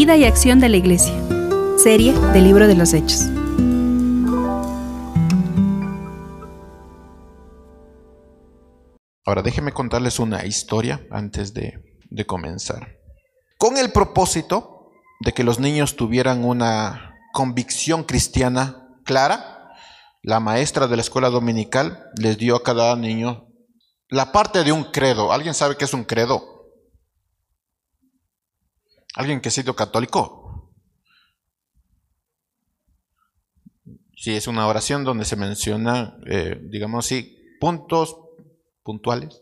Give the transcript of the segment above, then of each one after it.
Vida y acción de la Iglesia. Serie del Libro de los Hechos. Ahora déjenme contarles una historia antes de, de comenzar. Con el propósito de que los niños tuvieran una convicción cristiana clara, la maestra de la escuela dominical les dio a cada niño la parte de un credo. ¿Alguien sabe qué es un credo? ¿Alguien que ha sido católico? Sí, es una oración donde se menciona, eh, digamos así, puntos puntuales.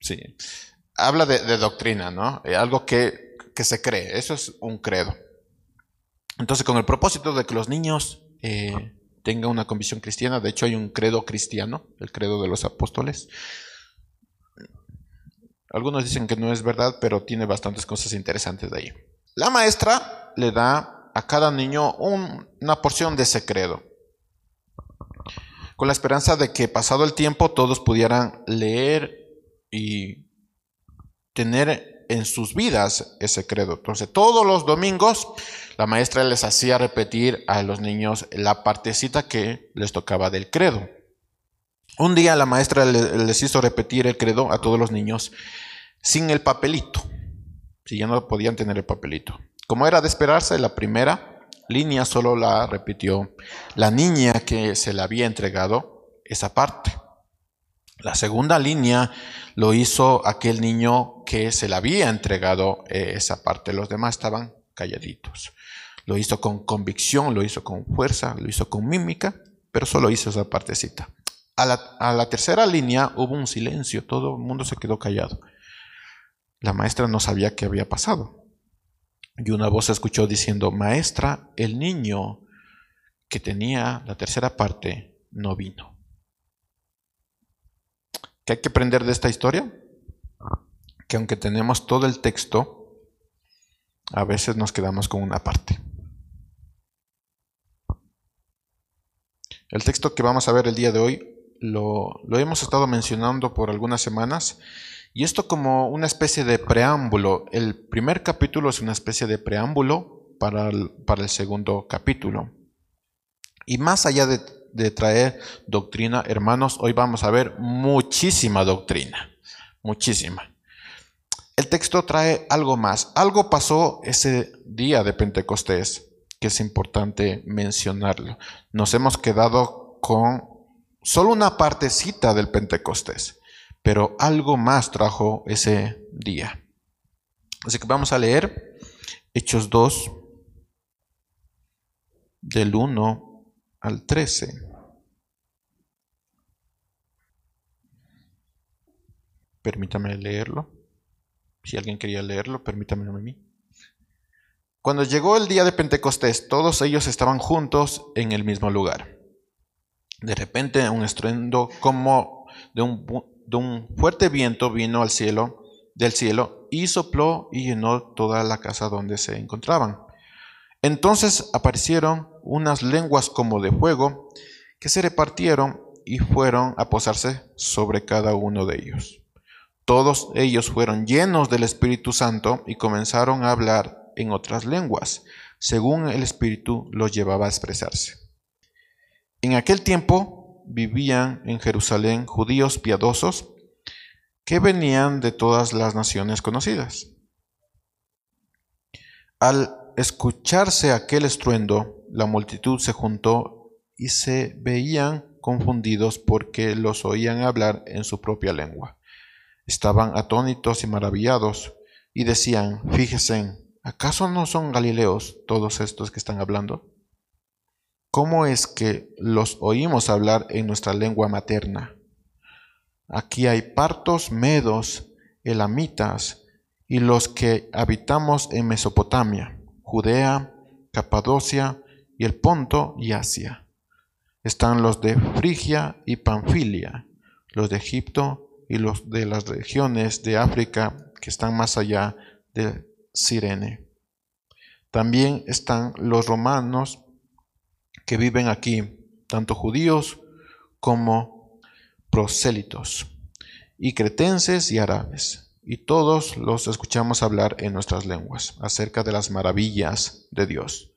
Sí. Habla de, doctrina, ¿no? Eh, algo que, que, se cree. Eso es un credo. Entonces, con el propósito de que los niños eh, tengan una convicción cristiana, de hecho hay un credo cristiano, el credo de los apóstoles, algunos dicen que no es verdad, pero tiene bastantes cosas interesantes de ahí. La maestra le da a cada niño una porción de ese credo, con la esperanza de que pasado el tiempo todos pudieran leer y tener en sus vidas ese credo. Entonces todos los domingos la maestra les hacía repetir a los niños la partecita que les tocaba del credo. Un día la maestra les hizo repetir el credo a todos los niños sin el papelito, si ya no podían tener el papelito. Como era de esperarse, la primera línea solo la repitió la niña que se le había entregado esa parte. La segunda línea lo hizo aquel niño que se le había entregado eh, esa parte. Los demás estaban calladitos. Lo hizo con convicción, lo hizo con fuerza, lo hizo con mímica, pero solo hizo esa partecita. A la, tercera línea hubo un silencio, todo el mundo se quedó callado. La maestra no sabía qué había pasado. Y una voz se escuchó diciendo, maestra, el niño que tenía la tercera parte no vino. ¿Qué hay que aprender de esta historia? Que aunque tenemos todo el texto, a veces nos quedamos con una parte. El texto que vamos a ver el día de hoy lo, hemos estado mencionando por algunas semanas. Y esto como una especie de preámbulo. El primer capítulo es una especie de preámbulo para el, para el segundo capítulo. Y más allá de, de, traer doctrina, hermanos, hoy vamos a ver muchísima doctrina. Muchísima. El texto trae algo más. Algo pasó ese día de Pentecostés que es importante mencionarlo. Nos hemos quedado con solo una partecita del Pentecostés, pero algo más trajo ese día. Así que vamos a leer Hechos 2, del 1 al 13. Permítame leerlo. Si alguien quería leerlo, permítame a mí. Cuando llegó el día de Pentecostés, todos ellos estaban juntos en el mismo lugar. De repente un estruendo como de un, fuerte viento vino al cielo, del cielo, y sopló y llenó toda la casa donde se encontraban. Entonces aparecieron unas lenguas como de fuego que se repartieron y fueron a posarse sobre cada uno de ellos. Todos ellos fueron llenos del Espíritu Santo y comenzaron a hablar en otras lenguas, según el Espíritu los llevaba a expresarse. En aquel tiempo vivían en Jerusalén judíos piadosos que venían de todas las naciones conocidas. Al escucharse aquel estruendo, la multitud se juntó y se veían confundidos porque los oían hablar en su propia lengua. Estaban atónitos y maravillados y decían, fíjense, ¿acaso no son galileos todos estos que están hablando? ¿Cómo es que los oímos hablar en nuestra lengua materna? Aquí hay partos, medos, elamitas y los que habitamos en Mesopotamia, Judea, Capadocia y el Ponto y Asia. Están los de Frigia y Panfilia, los de Egipto y los de las regiones de África que están más allá de Sirene. También están los romanos que viven aquí, tanto judíos como prosélitos, y cretenses y árabes. y todos los escuchamos hablar en nuestras lenguas acerca de las maravillas de Dios.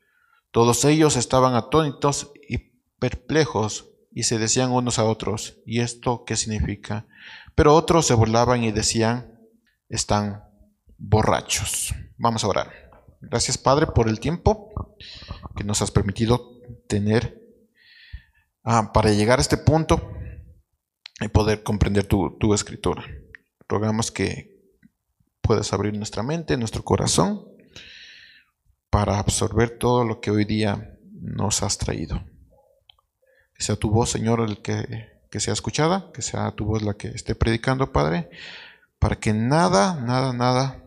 Todos ellos estaban atónitos y perplejos y se decían unos a otros, ¿y esto qué significa? Pero otros se burlaban y decían, están borrachos. Vamos a orar. Gracias Padre por el tiempo que nos has permitido tener ah, para llegar a este punto y poder comprender tu, tu escritura. Rogamos que puedas abrir nuestra mente, nuestro corazón, para absorber todo lo que hoy día nos has traído. Que sea tu voz, Señor, el que, que sea escuchada, que sea tu voz la que esté predicando, Padre, para que nada, nada, nada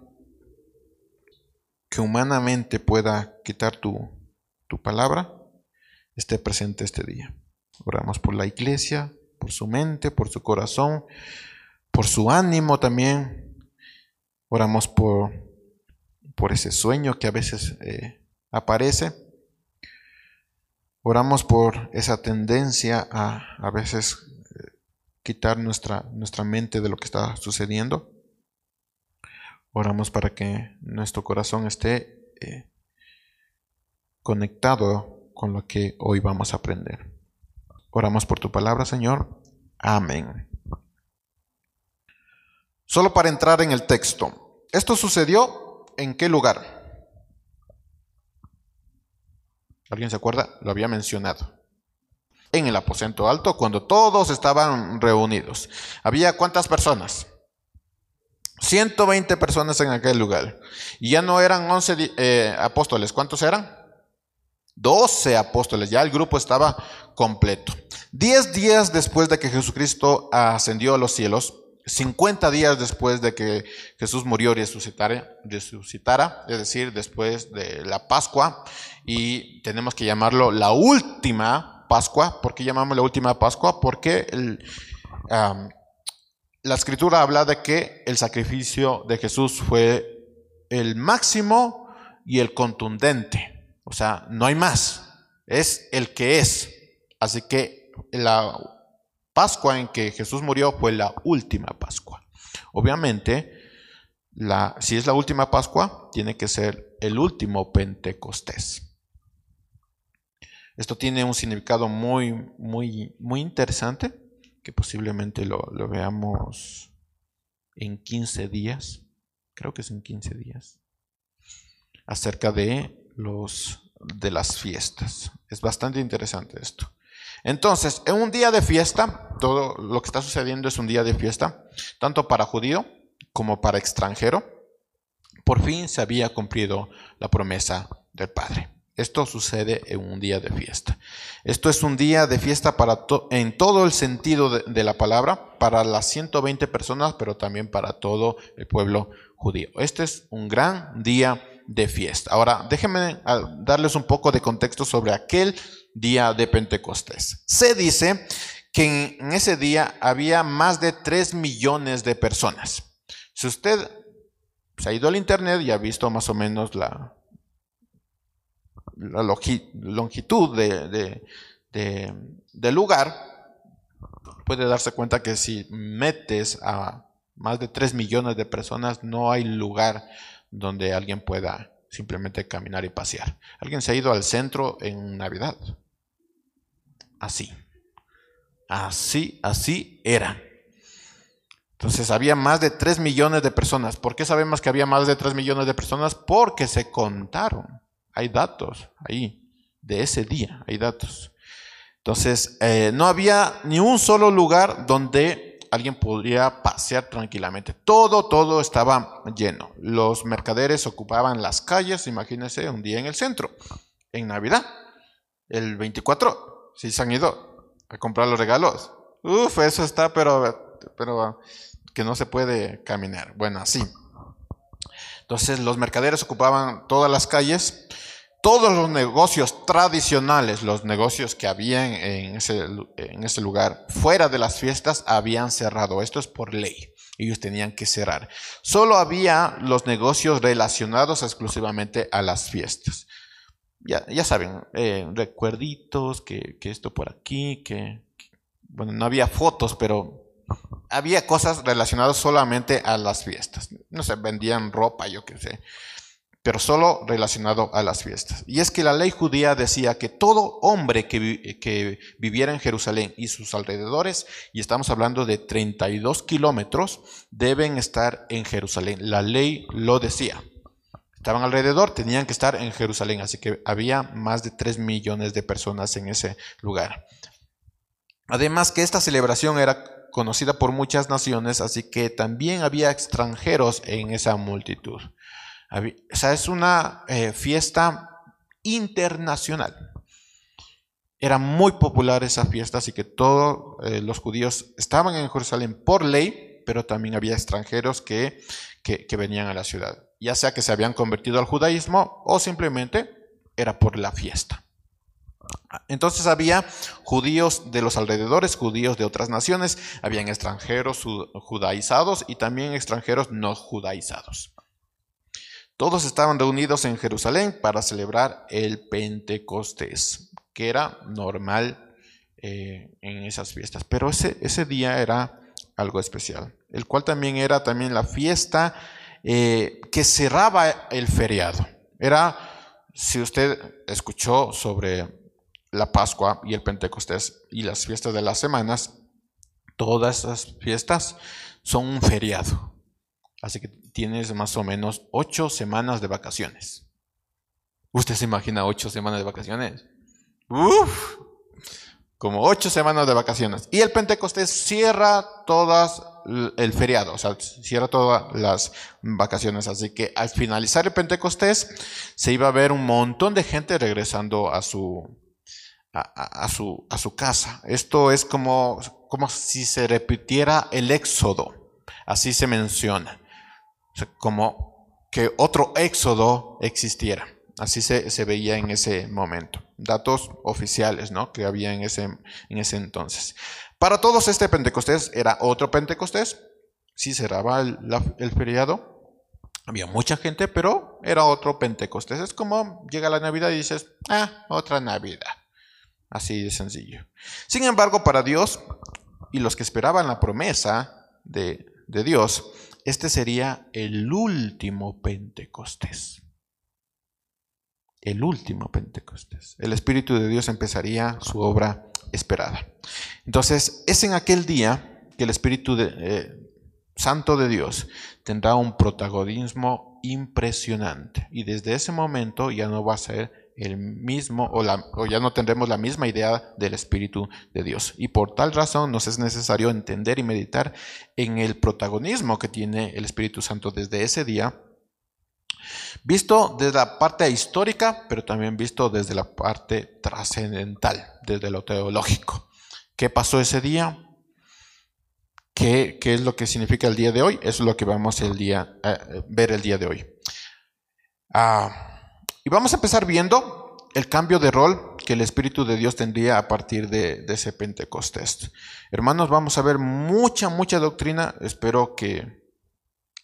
que humanamente pueda quitar tu, tu palabra esté presente este día. Oramos por la iglesia, por su mente, por su corazón, por su ánimo también. Oramos por, por ese sueño que a veces eh, aparece. Oramos por esa tendencia a a veces eh, quitar nuestra, nuestra mente de lo que está sucediendo. Oramos para que nuestro corazón esté eh, conectado con lo que hoy vamos a aprender. Oramos por tu palabra, Señor. Amén. Solo para entrar en el texto. ¿Esto sucedió en qué lugar? ¿Alguien se acuerda? Lo había mencionado. En el aposento alto, cuando todos estaban reunidos. ¿Había cuántas personas? 120 personas en aquel lugar. Y ya no eran 11 eh, apóstoles. ¿Cuántos eran? 12 apóstoles. Ya el grupo estaba completo. Diez días después de que Jesucristo ascendió a los cielos, 50 días después de que Jesús murió y resucitara, es decir, después de la Pascua, y tenemos que llamarlo la última Pascua. ¿Por qué llamamos la última Pascua? Porque la escritura habla de que el sacrificio de Jesús fue el máximo y el contundente. O sea, no hay más. Es el que es. Así que la Pascua en que Jesús murió fue la última Pascua. Obviamente, si es la última Pascua, tiene que ser el último Pentecostés. Esto tiene un significado muy, muy, muy interesante que posiblemente lo, veamos en 15 días, creo que es en 15 días, acerca de los de las fiestas. Es bastante interesante esto. Entonces, en un día de fiesta, todo lo que está sucediendo es un día de fiesta, tanto para judío como para extranjero. Por fin se había cumplido la promesa del Padre. Esto sucede en un día de fiesta. Esto es un día de fiesta para en todo el sentido de, la palabra, para las 120 personas, pero también para todo el pueblo judío. Este es un gran día de fiesta. Ahora, déjenme ah, darles un poco de contexto sobre aquel día de Pentecostés. Se dice que en ese día había más de 3 millones de personas. Si usted se ha ido al internet y ha visto más o menos la, longitud de, del lugar, puede darse cuenta que si metes a más de 3 millones de personas, no hay lugar donde alguien pueda simplemente caminar y pasear. Alguien se ha ido al centro en Navidad. Así. Así, así era. Entonces había más de 3 millones de personas. ¿Por qué sabemos que había más de 3 millones de personas? Porque se contaron hay datos ahí, de ese día, hay datos. Entonces, eh, no había ni un solo lugar donde alguien podría pasear tranquilamente. Todo, todo estaba lleno. Los mercaderes ocupaban las calles, imagínense, un día en el centro, en Navidad, el 24, si se han ido a comprar los regalos. Uf, eso está, pero, pero que no se puede caminar. Bueno, así. Entonces los mercaderes ocupaban todas las calles todos los negocios tradicionales, los negocios que habían en ese, lugar fuera de las fiestas, habían cerrado. Esto es por ley. Ellos tenían que cerrar. Solo había los negocios relacionados exclusivamente a las fiestas. Ya, saben, eh, recuerditos, que, esto por aquí, que, bueno, no había fotos, pero había cosas relacionadas solamente a las fiestas. No sé, vendían ropa, yo qué sé, pero solo relacionado a las fiestas. Y es que la ley judía decía que todo hombre que, viviera en Jerusalén y sus alrededores, y estamos hablando de 32 kilómetros, deben estar en Jerusalén. La ley lo decía. Estaban alrededor, tenían que estar en Jerusalén, así que había más de 3 millones de personas en ese lugar. Además que esta celebración era conocida por muchas naciones, así que también había extranjeros en esa multitud. O es una eh, fiesta internacional. Era muy popular esa fiesta, así que todos eh, los judíos estaban en Jerusalén por ley, pero también había extranjeros que, que venían a la ciudad, ya sea que se habían convertido al judaísmo o simplemente era por la fiesta. Entonces había judíos de los alrededores, judíos de otras naciones, habían extranjeros judaizados y también extranjeros no judaizados. Todos estaban reunidos en Jerusalén para celebrar el Pentecostés, que era normal eh, en esas fiestas. Pero ese, ese, día era algo especial, el cual también era también la fiesta eh, que cerraba el feriado. Era, si usted escuchó sobre la Pascua y el Pentecostés y las fiestas de las semanas, todas esas fiestas son un feriado. Así que tienes más o menos ocho semanas de vacaciones. ¿Usted se imagina ocho semanas de vacaciones? Uf, como ocho semanas de vacaciones. Y el Pentecostés cierra todas el feriado, o sea, cierra todas las vacaciones. Así que al finalizar el Pentecostés se iba a ver un montón de gente regresando a su, a, su, a su casa. Esto es como, como si se repitiera el éxodo, así se menciona, como que otro éxodo existiera. Así se, se, veía en ese momento. Datos oficiales ¿no? que había en ese, en ese entonces. Para todos este Pentecostés era otro Pentecostés. Sí cerraba el, el feriado. Había mucha gente, pero era otro Pentecostés. Es como llega la Navidad y dices, ah, otra Navidad. Así de sencillo. Sin embargo, para Dios y los que esperaban la promesa de, Dios, este sería el último Pentecostés. El último Pentecostés. El Espíritu de Dios empezaría su obra esperada. Entonces, es en aquel día que el Espíritu eh, Santo de Dios tendrá un protagonismo impresionante. Y desde ese momento ya no va a ser el mismo o, ya no tendremos la misma idea del Espíritu de Dios. Y por tal razón nos es necesario entender y meditar en el protagonismo que tiene el Espíritu Santo desde ese día, visto desde la parte histórica, pero también visto desde la parte trascendental, desde lo teológico. ¿Qué pasó ese día? ¿Qué, ¿Qué, es lo que significa el día de hoy? Eso es lo que vamos el día, a eh, ver el día de hoy. Ah, y vamos a empezar viendo el cambio de rol que el Espíritu de Dios tendría a partir de, ese Pentecostés. Hermanos, vamos a ver mucha, mucha doctrina. Espero que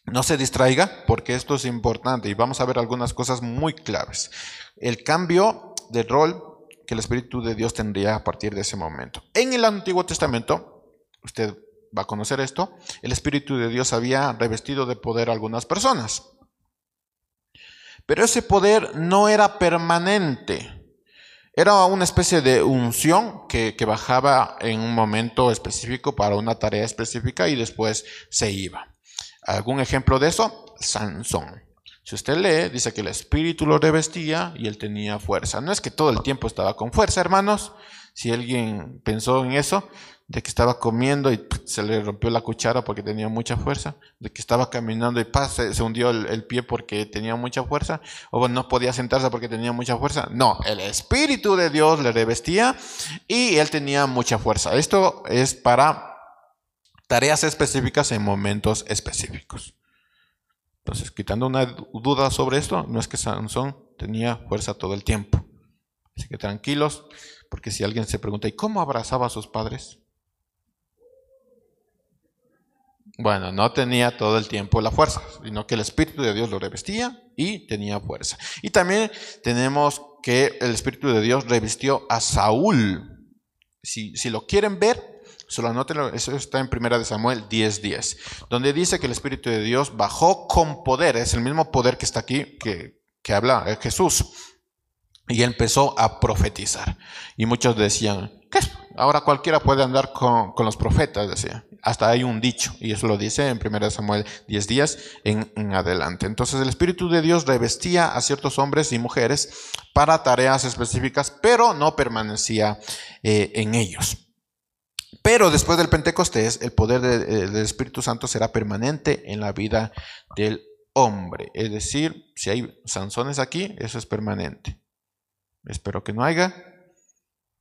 no se distraiga porque esto es importante y vamos a ver algunas cosas muy claves. El cambio de rol que el Espíritu de Dios tendría a partir de ese momento. En el Antiguo Testamento, usted va a conocer esto, el Espíritu de Dios había revestido de poder a algunas personas. Pero ese poder no era permanente. Era una especie de unción que, bajaba en un momento específico para una tarea específica y después se iba. ¿Algún ejemplo de eso? Sansón. Si usted lee, dice que el espíritu lo revestía y él tenía fuerza. No es que todo el tiempo estaba con fuerza, hermanos. Si alguien pensó en eso, de que estaba comiendo y se le rompió la cuchara porque tenía mucha fuerza, de que estaba caminando y se, hundió el, pie porque tenía mucha fuerza, o no podía sentarse porque tenía mucha fuerza. No, el Espíritu de Dios le revestía y él tenía mucha fuerza. Esto es para tareas específicas en momentos específicos. Entonces, quitando una duda sobre esto, no es que Sansón tenía fuerza todo el tiempo. Así que tranquilos, porque si alguien se pregunta, ¿y cómo abrazaba a sus padres? Bueno, no tenía todo el tiempo la fuerza, sino que el Espíritu de Dios lo revestía y tenía fuerza. Y también tenemos que el Espíritu de Dios revistió a Saúl. Si, si lo quieren ver, Solo anótenlo, eso está en 1 Samuel 10:10, donde dice que el Espíritu de Dios bajó con poder, es el mismo poder que está aquí, que, que habla Jesús, y empezó a profetizar. Y muchos decían, ¿qué? Ahora cualquiera puede andar con, los profetas, decía. Hasta hay un dicho, y eso lo dice en 1 Samuel 10 días en, adelante. Entonces el Espíritu de Dios revestía a ciertos hombres y mujeres para tareas específicas, pero no permanecía eh, en ellos. Pero después del Pentecostés, el poder del Espíritu Santo será permanente en la vida del hombre. Es decir, si hay Sansones aquí, eso es permanente. Espero que no haya,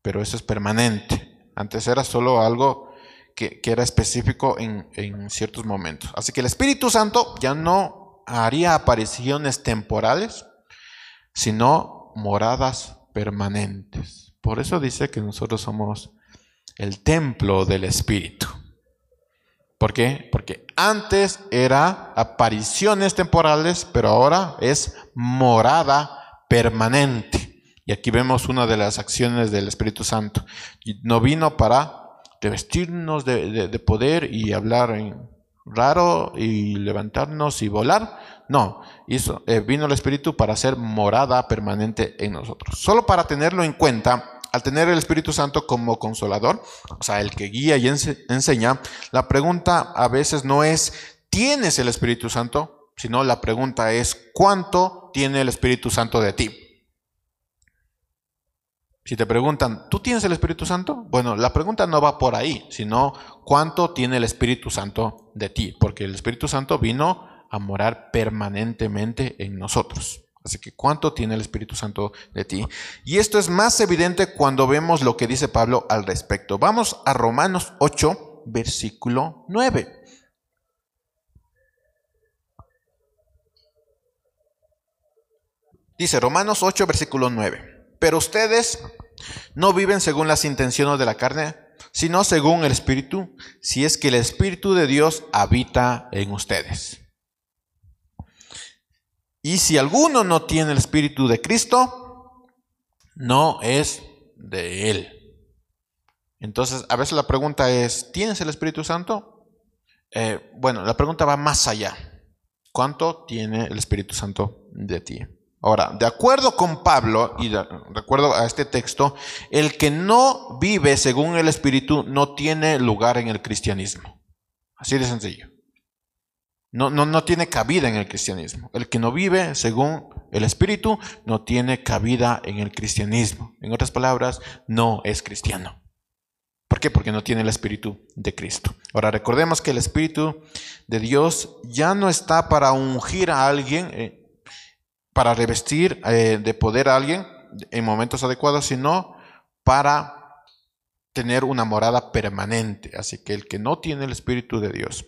pero eso es permanente. Antes era solo algo que, era específico en, en ciertos momentos. Así que el Espíritu Santo ya no haría apariciones temporales, sino moradas permanentes. Por eso dice que nosotros somos el templo del Espíritu. ¿Por qué? Porque antes era apariciones temporales, pero ahora es morada permanente. Y aquí vemos una de las acciones del Espíritu Santo. No vino para revestirnos de, poder y hablar en raro y levantarnos y volar. No, eh, vino el Espíritu para ser morada permanente en nosotros. Solo para tenerlo en cuenta, al tener el Espíritu Santo como consolador, o sea, el que guía y enseña, la pregunta a veces no es, ¿tienes el Espíritu Santo? Sino la pregunta es, ¿cuánto tiene el Espíritu Santo de ti? Si te preguntan, ¿tú tienes el Espíritu Santo? Bueno, la pregunta no va por ahí, sino ¿cuánto tiene el Espíritu Santo de ti? Porque el Espíritu Santo vino a morar permanentemente en nosotros. Así que ¿cuánto tiene el Espíritu Santo de ti? Y esto es más evidente cuando vemos lo que dice Pablo al respecto. Vamos a Romanos 8, versículo 9. Dice Romanos 8, versículo 9. Pero ustedes no viven según las intenciones de la carne, sino según el Espíritu, si es que el Espíritu de Dios habita en ustedes. Y si alguno no tiene el Espíritu de Cristo, no es de Él. Entonces, a veces la pregunta es, ¿tienes el Espíritu Santo? Eh, bueno, la pregunta va más allá. ¿Cuánto tiene el Espíritu Santo de ti? Ahora, de acuerdo con Pablo y de, acuerdo a este texto, el que no vive según el Espíritu no tiene lugar en el cristianismo. Así de sencillo. No, no, no tiene cabida en el cristianismo. El que no vive según el Espíritu no tiene cabida en el cristianismo. En otras palabras, no es cristiano. ¿Por qué? Porque no tiene el Espíritu de Cristo. Ahora, recordemos que el Espíritu de Dios ya no está para ungir a alguien, eh, para revestir eh, de poder a alguien en momentos adecuados, sino para tener una morada permanente. Así que el que no tiene el Espíritu de Dios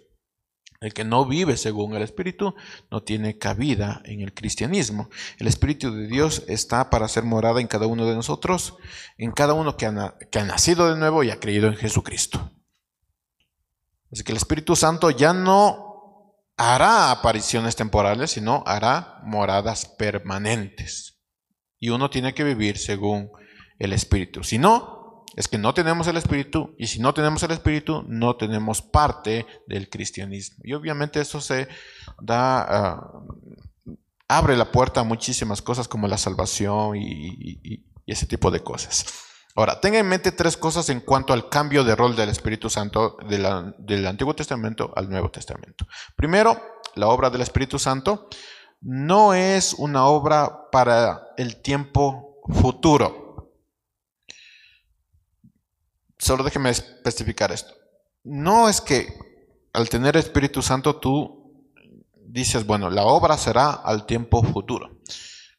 el que no vive según el Espíritu no tiene cabida en el cristianismo. El Espíritu de Dios está para ser morada en cada uno de nosotros, en cada uno que ha, que ha nacido de nuevo y ha creído en Jesucristo. Así que el Espíritu Santo ya no hará apariciones temporales, sino hará moradas permanentes. Y uno tiene que vivir según el Espíritu. Si no, es que no tenemos el Espíritu y si no tenemos el Espíritu no tenemos parte del cristianismo. Y obviamente eso se da, ah, abre la puerta a muchísimas cosas como la salvación y, ese tipo de cosas. Ahora, tenga en mente tres cosas en cuanto al cambio de rol del Espíritu Santo del Antiguo Testamento al Nuevo Testamento. Primero, la obra del Espíritu Santo no es una obra para el tiempo futuro solo déjeme especificar esto. No es que al tener Espíritu Santo tú dices, bueno, la obra será al tiempo futuro.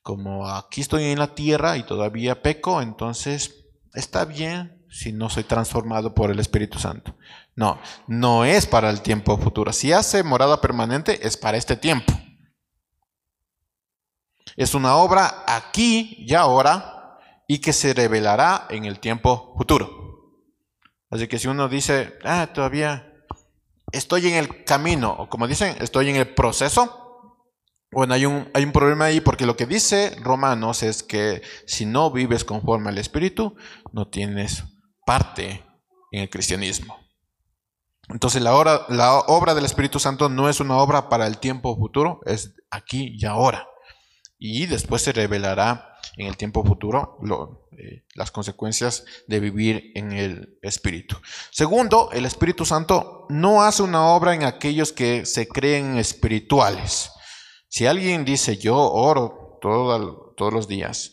Como aquí estoy en la tierra y todavía peco, entonces está bien si no soy transformado por el Espíritu Santo. No, no es para el tiempo futuro. Si hace morada permanente, es para este tiempo. Es una obra aquí y ahora y que se revelará en el tiempo futuro. Así que si uno dice, ah, todavía estoy en el camino, o como dicen, estoy en el proceso, bueno, hay un, hay un problema ahí porque lo que dice Romanos es que si no vives conforme al Espíritu, no tienes parte en el cristianismo. Entonces la, la obra del Espíritu Santo no es una obra para el tiempo futuro, es aquí y ahora. Y después se revelará en el tiempo futuro eh, las consecuencias de vivir en el Espíritu. Segundo, el Espíritu Santo no hace una obra en aquellos que se creen espirituales. Si alguien dice yo oro todos los días,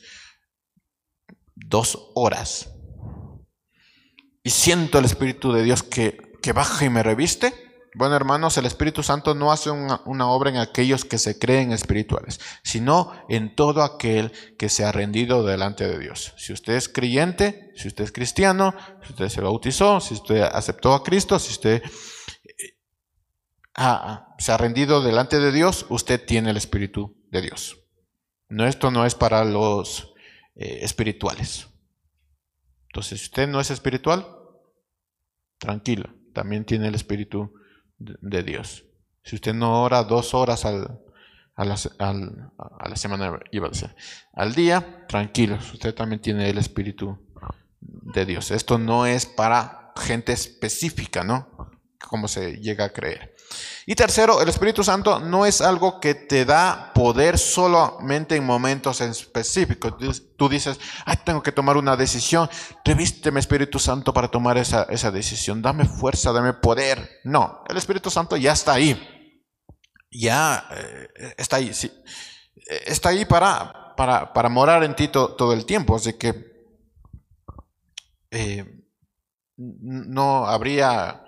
dos horas, y siento el Espíritu de Dios que, que baja y me reviste, bueno, hermanos, el Espíritu Santo no hace una, obra en aquellos que se creen espirituales, sino en todo aquel que se ha rendido delante de Dios. Si usted es creyente, si usted es cristiano, si usted se bautizó, si usted aceptó a Cristo, si usted se ha rendido delante de Dios, usted tiene el Espíritu de Dios. No, esto no es para los eh, espirituales. Entonces, si usted no es espiritual, tranquilo, también tiene el Espíritu de Dios. Si usted no ora dos horas al, a, la, a la semana, iba a decir, al día, tranquilo, usted también tiene el Espíritu de Dios. Esto no es para gente específica, ¿no? Como se llega a creer. Y tercero, el Espíritu Santo no es algo que te da poder solamente en momentos específicos. Tú dices, ay, tengo que tomar una decisión. Revísteme, Espíritu Santo, para tomar esa, esa decisión. Dame fuerza, dame poder. No, el Espíritu Santo ya está ahí. Ya eh, está ahí. Sí. Está ahí para, para, para, morar en ti todo el tiempo. Así que eh, no habría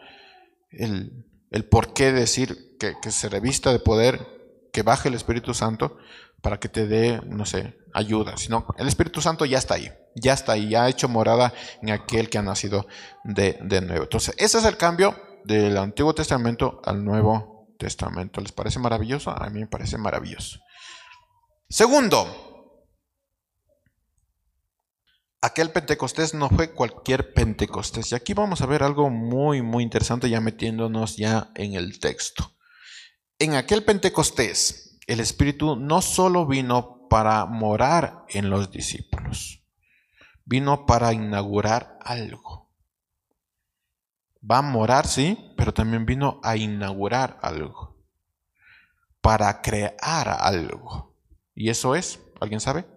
el el por qué decir que, se revista de poder, que baje el Espíritu Santo para que te dé, no sé, ayuda, sino el Espíritu Santo ya está ahí, ya está ahí, ya ha hecho morada en aquel que ha nacido de, de nuevo. Entonces, ese es el cambio del Antiguo Testamento al Nuevo Testamento. ¿Les parece maravilloso? A mí me parece maravilloso. Segundo, aquel Pentecostés no fue cualquier Pentecostés. Y aquí vamos a ver algo muy, muy interesante ya metiéndonos ya en el texto. En aquel Pentecostés, el Espíritu no solo vino para morar en los discípulos, vino para inaugurar algo. Va a morar, sí, pero también vino a inaugurar algo, para crear algo. ¿Y eso es? ¿Alguien sabe?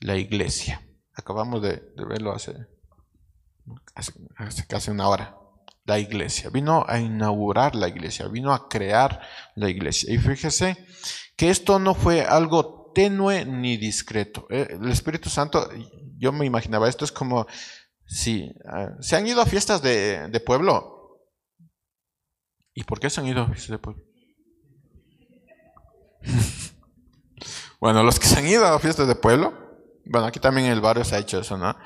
La iglesia. Acabamos de, verlo hace, hace, casi una hora. La iglesia. Vino a inaugurar la iglesia, vino a crear la iglesia. Y fíjese que esto no fue algo tenue ni discreto. Eh, el Espíritu Santo, yo me imaginaba, esto es como si ah, se han ido a fiestas de, de pueblo. ¿Y por qué se han ido a fiestas de pueblo? bueno, los que se han ido a fiestas de pueblo, bueno, aquí también en el barrio se ha hecho eso, ¿no?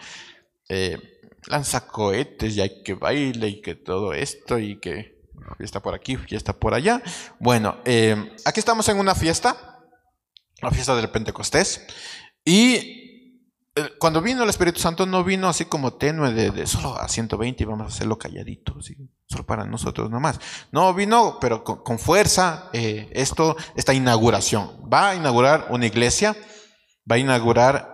Eh, lanza cohetes y hay que baile y que todo esto y que fiesta por aquí, fiesta por allá. Bueno, eh, aquí estamos en una fiesta, la fiesta del Pentecostés, y eh, cuando vino el Espíritu Santo no vino así como tenue de, solo a 120 y vamos a hacerlo calladito, solo para nosotros nomás. No, vino pero con, fuerza esto, esta inauguración. Va a inaugurar una iglesia, va a inaugurar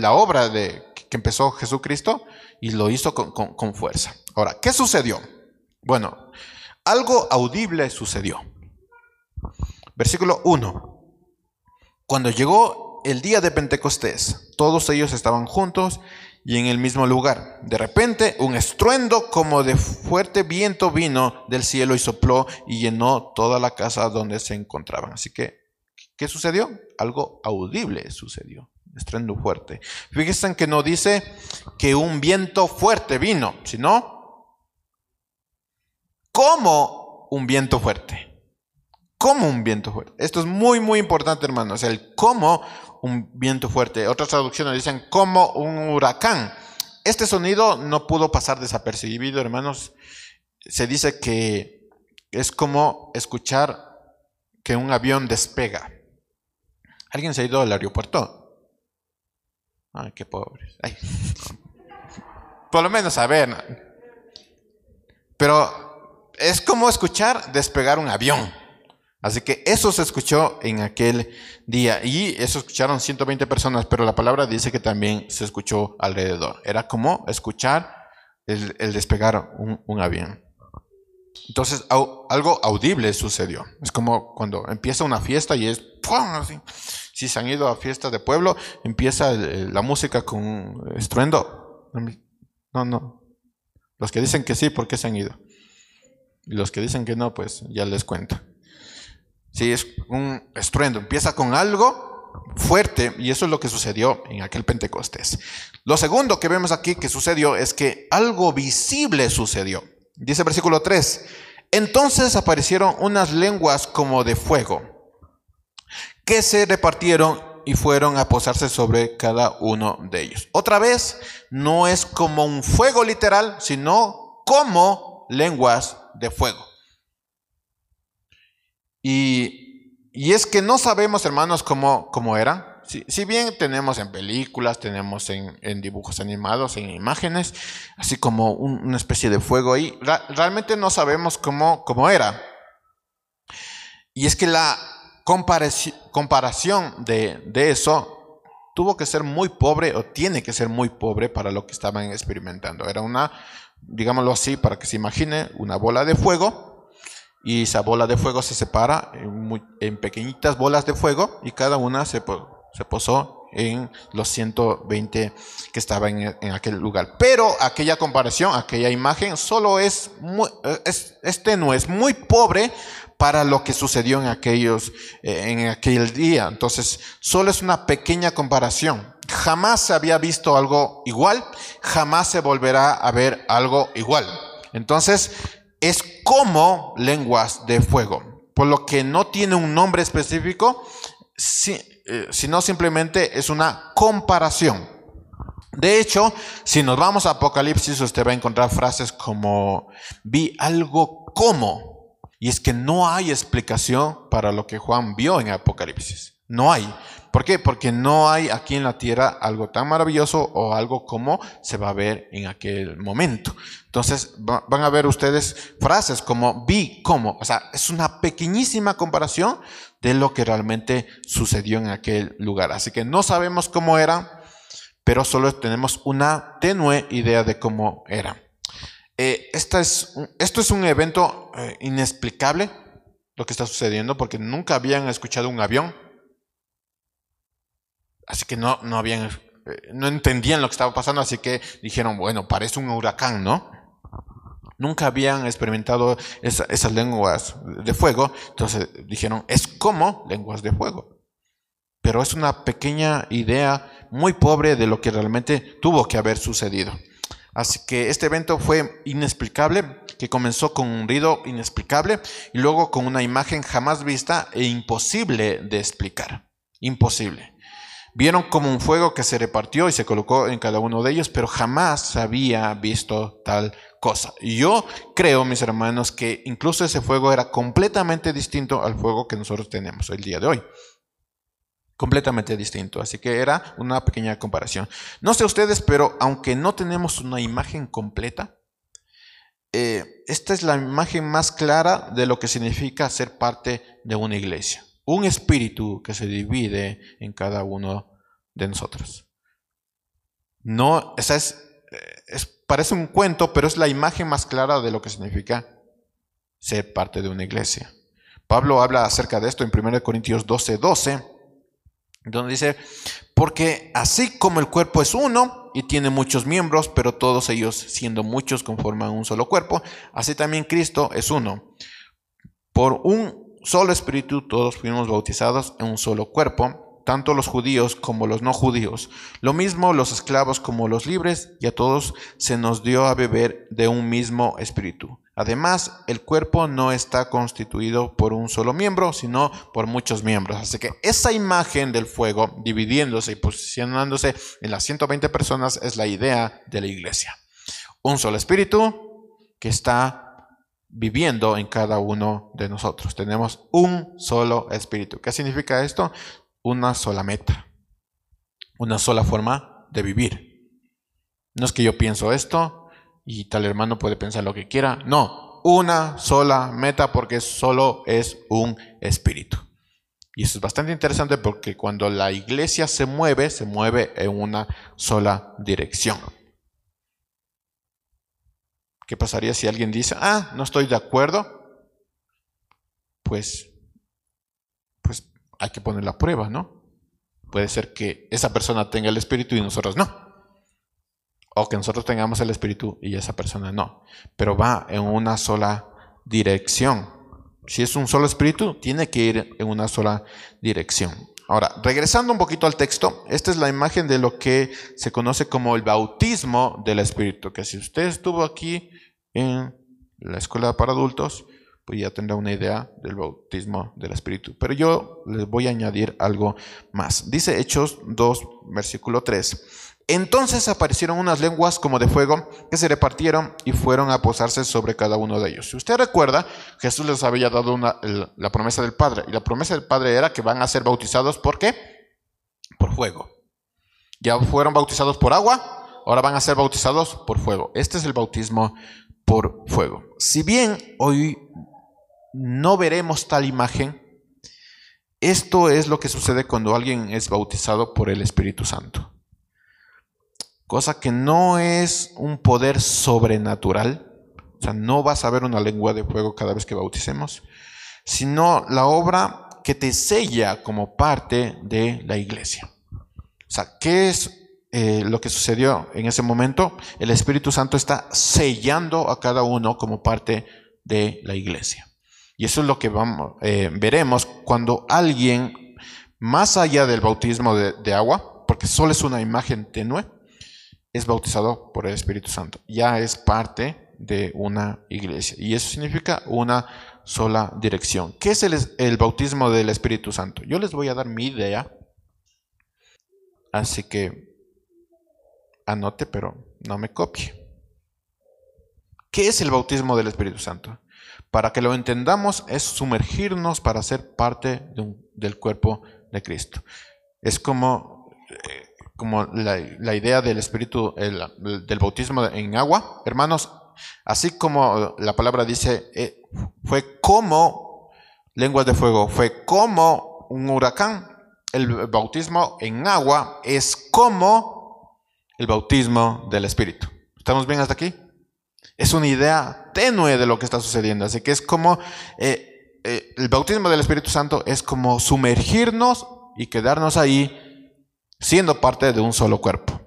la obra de, que empezó Jesucristo y lo hizo con, fuerza. Ahora, ¿qué sucedió? Bueno, algo audible sucedió. Versículo 1. Cuando llegó el día de Pentecostés, todos ellos estaban juntos y en el mismo lugar. De repente, un estruendo como de fuerte viento vino del cielo y sopló y llenó toda la casa donde se encontraban. Así que, ¿qué sucedió? Algo audible sucedió estruendo fuerte. Fíjense que no dice que un viento fuerte vino, sino como un viento fuerte. Como un viento fuerte. Esto es muy, muy importante, hermanos. El como un viento fuerte. Otras traducciones dicen como un huracán. Este sonido no pudo pasar desapercibido, hermanos. Se dice que es como escuchar que un avión despega. ¿Alguien se ha ido al aeropuerto? Ay, qué pobres. Por lo menos a ver. Pero es como escuchar despegar un avión. Así que eso se escuchó en aquel día y eso escucharon 120 personas, pero la palabra dice que también se escuchó alrededor. Era como escuchar el, despegar un, avión. Entonces algo audible sucedió. Es como cuando empieza una fiesta y es Así. Si se han ido a fiestas de pueblo, empieza la música con estruendo. No, no. Los que dicen que sí, ¿por qué se han ido? Y los que dicen que no, pues ya les cuento. Sí, es un estruendo. Empieza con algo fuerte y eso es lo que sucedió en aquel Pentecostés. Lo segundo que vemos aquí que sucedió es que algo visible sucedió. Dice el versículo 3. Entonces aparecieron unas lenguas como de fuego que se repartieron y fueron a posarse sobre cada uno de ellos. Otra vez, no es como un fuego literal, sino como lenguas de fuego. Y, es que no sabemos, hermanos, cómo, cómo. Si, bien tenemos en películas, tenemos en, dibujos animados, en imágenes, así como una especie de fuego ahí, realmente no sabemos cómo, cómo era. Y es que la comparación de, eso tuvo que ser muy pobre o tiene que ser muy pobre para lo que estaban experimentando. Era una, digámoslo así, para que se imagine, una bola de fuego y esa bola de fuego se separa en, pequeñitas bolas de fuego y cada una se, posó en los 120 que estaban en, aquel lugar. Pero aquella comparación, aquella imagen, solo es, muy, es, no es muy pobre para lo que sucedió en, aquellos, eh, en aquel día. Entonces, solo es una pequeña comparación. Jamás se había visto algo igual, jamás se volverá a ver algo igual. Entonces, es como lenguas de fuego, por lo que no tiene un nombre específico, eh, sino simplemente es una comparación. De hecho, si nos vamos a Apocalipsis, usted va a encontrar frases como vi algo como. Y es que no hay explicación para lo que Juan vio en Apocalipsis. No hay. ¿Por qué? Porque no hay aquí en la tierra algo tan maravilloso o algo como se va a ver en aquel momento. Entonces van a ver ustedes frases como vi como, o sea, es una pequeñísima comparación de lo que realmente sucedió en aquel lugar. Así que no sabemos cómo era, pero solo tenemos una tenue idea de cómo era. Eh, esta es, esto es un evento eh, inexplicable, lo que está sucediendo, porque nunca habían escuchado un avión Así que no, no habían, eh, no entendían lo que estaba pasando, así que dijeron, bueno, parece un huracán, ¿no? Nunca habían experimentado esas lenguas de fuego, entonces dijeron, es como lenguas de fuego. Pero es una pequeña idea muy pobre de lo que realmente tuvo que haber sucedido. Así que este evento fue inexplicable, que comenzó con un ruido inexplicable y luego con una imagen jamás vista e imposible de explicar. Imposible. Vieron como un fuego que se repartió y se colocó en cada uno de ellos, pero jamás había visto tal cosa. Y yo creo, mis hermanos, que incluso ese fuego era completamente distinto al fuego que nosotros tenemos el día de hoy. Completamente distinto. Así que era una pequeña comparación. No sé ustedes, pero aunque no tenemos una imagen completa, eh, esta es la imagen más clara de lo que significa ser parte de una iglesia un espíritu que se divide en cada uno de nosotros. No, esa es, es, parece un cuento, pero es la imagen más clara de lo que significa ser parte de una iglesia. Pablo habla acerca de esto en 1 Corintios 12, 12, donde dice, porque así como el cuerpo es uno y tiene muchos miembros, pero todos ellos siendo muchos conforman un solo cuerpo, así también Cristo es uno. Por un solo espíritu todos fuimos bautizados en un solo cuerpo, tanto los judíos como los no judíos, lo mismo los esclavos como los libres, y a todos se nos dio a beber de un mismo espíritu. Además, el cuerpo no está constituido por un solo miembro, sino por muchos miembros. Así que esa imagen del fuego dividiéndose y posicionándose en las 120 personas es la idea de la iglesia. Un solo espíritu que está viviendo en cada uno de nosotros. Tenemos un solo espíritu. ¿Qué significa esto? Una sola meta, una sola forma de vivir. No es que yo pienso esto y tal hermano puede pensar lo que quiera. No, una sola meta porque solo es un espíritu. Y eso es bastante interesante porque cuando la iglesia se mueve, se mueve en una sola dirección. ¿Qué pasaría si alguien dice, ah, no estoy de acuerdo? Pues, pues hay que poner la prueba, ¿no? Puede ser que esa persona tenga el espíritu y nosotros no. O que nosotros tengamos el espíritu y esa persona no. Pero va en una sola dirección. Si es un solo espíritu, tiene que ir en una sola dirección. Ahora, regresando un poquito al texto, esta es la imagen de lo que se conoce como el bautismo del espíritu, que si usted estuvo aquí en la escuela para adultos, pues ya tendrá una idea del bautismo del espíritu. Pero yo les voy a añadir algo más. Dice Hechos 2, versículo 3. Entonces aparecieron unas lenguas como de fuego que se repartieron y fueron a posarse sobre cada uno de ellos. Si usted recuerda, Jesús les había dado la promesa del Padre. Y la promesa del Padre era que van a ser bautizados por qué? Por fuego. Ya fueron bautizados por agua, ahora van a ser bautizados por fuego. Este es el bautismo por fuego. Si bien hoy no veremos tal imagen, esto es lo que sucede cuando alguien es bautizado por el Espíritu Santo cosa que no es un poder sobrenatural, o sea, no vas a ver una lengua de fuego cada vez que bauticemos, sino la obra que te sella como parte de la iglesia. O sea, ¿qué es eh, lo que sucedió en ese momento? El Espíritu Santo está sellando a cada uno como parte de la iglesia. Y eso es lo que vamos, eh, veremos cuando alguien, más allá del bautismo de agua, porque solo es una imagen tenue, es bautizado por el Espíritu Santo. Ya es parte de una iglesia. Y eso significa una sola dirección. ¿Qué es el, bautismo del Espíritu Santo? Yo les voy a dar mi idea. Así que anote, pero no me copie. ¿Qué es el bautismo del Espíritu Santo? Para que lo entendamos es sumergirnos para ser parte del cuerpo de Cristo. Es como eh, como la, idea del espíritu, del bautismo en agua, hermanos, así como la palabra dice, eh, fue como lenguas de fuego, fue como un huracán. El bautismo en agua es como el bautismo del espíritu. ¿Estamos bien hasta aquí? Es una idea tenue de lo que está sucediendo, así que es como eh, eh, el bautismo del Espíritu Santo es como sumergirnos y quedarnos ahí siendo parte de un solo cuerpo.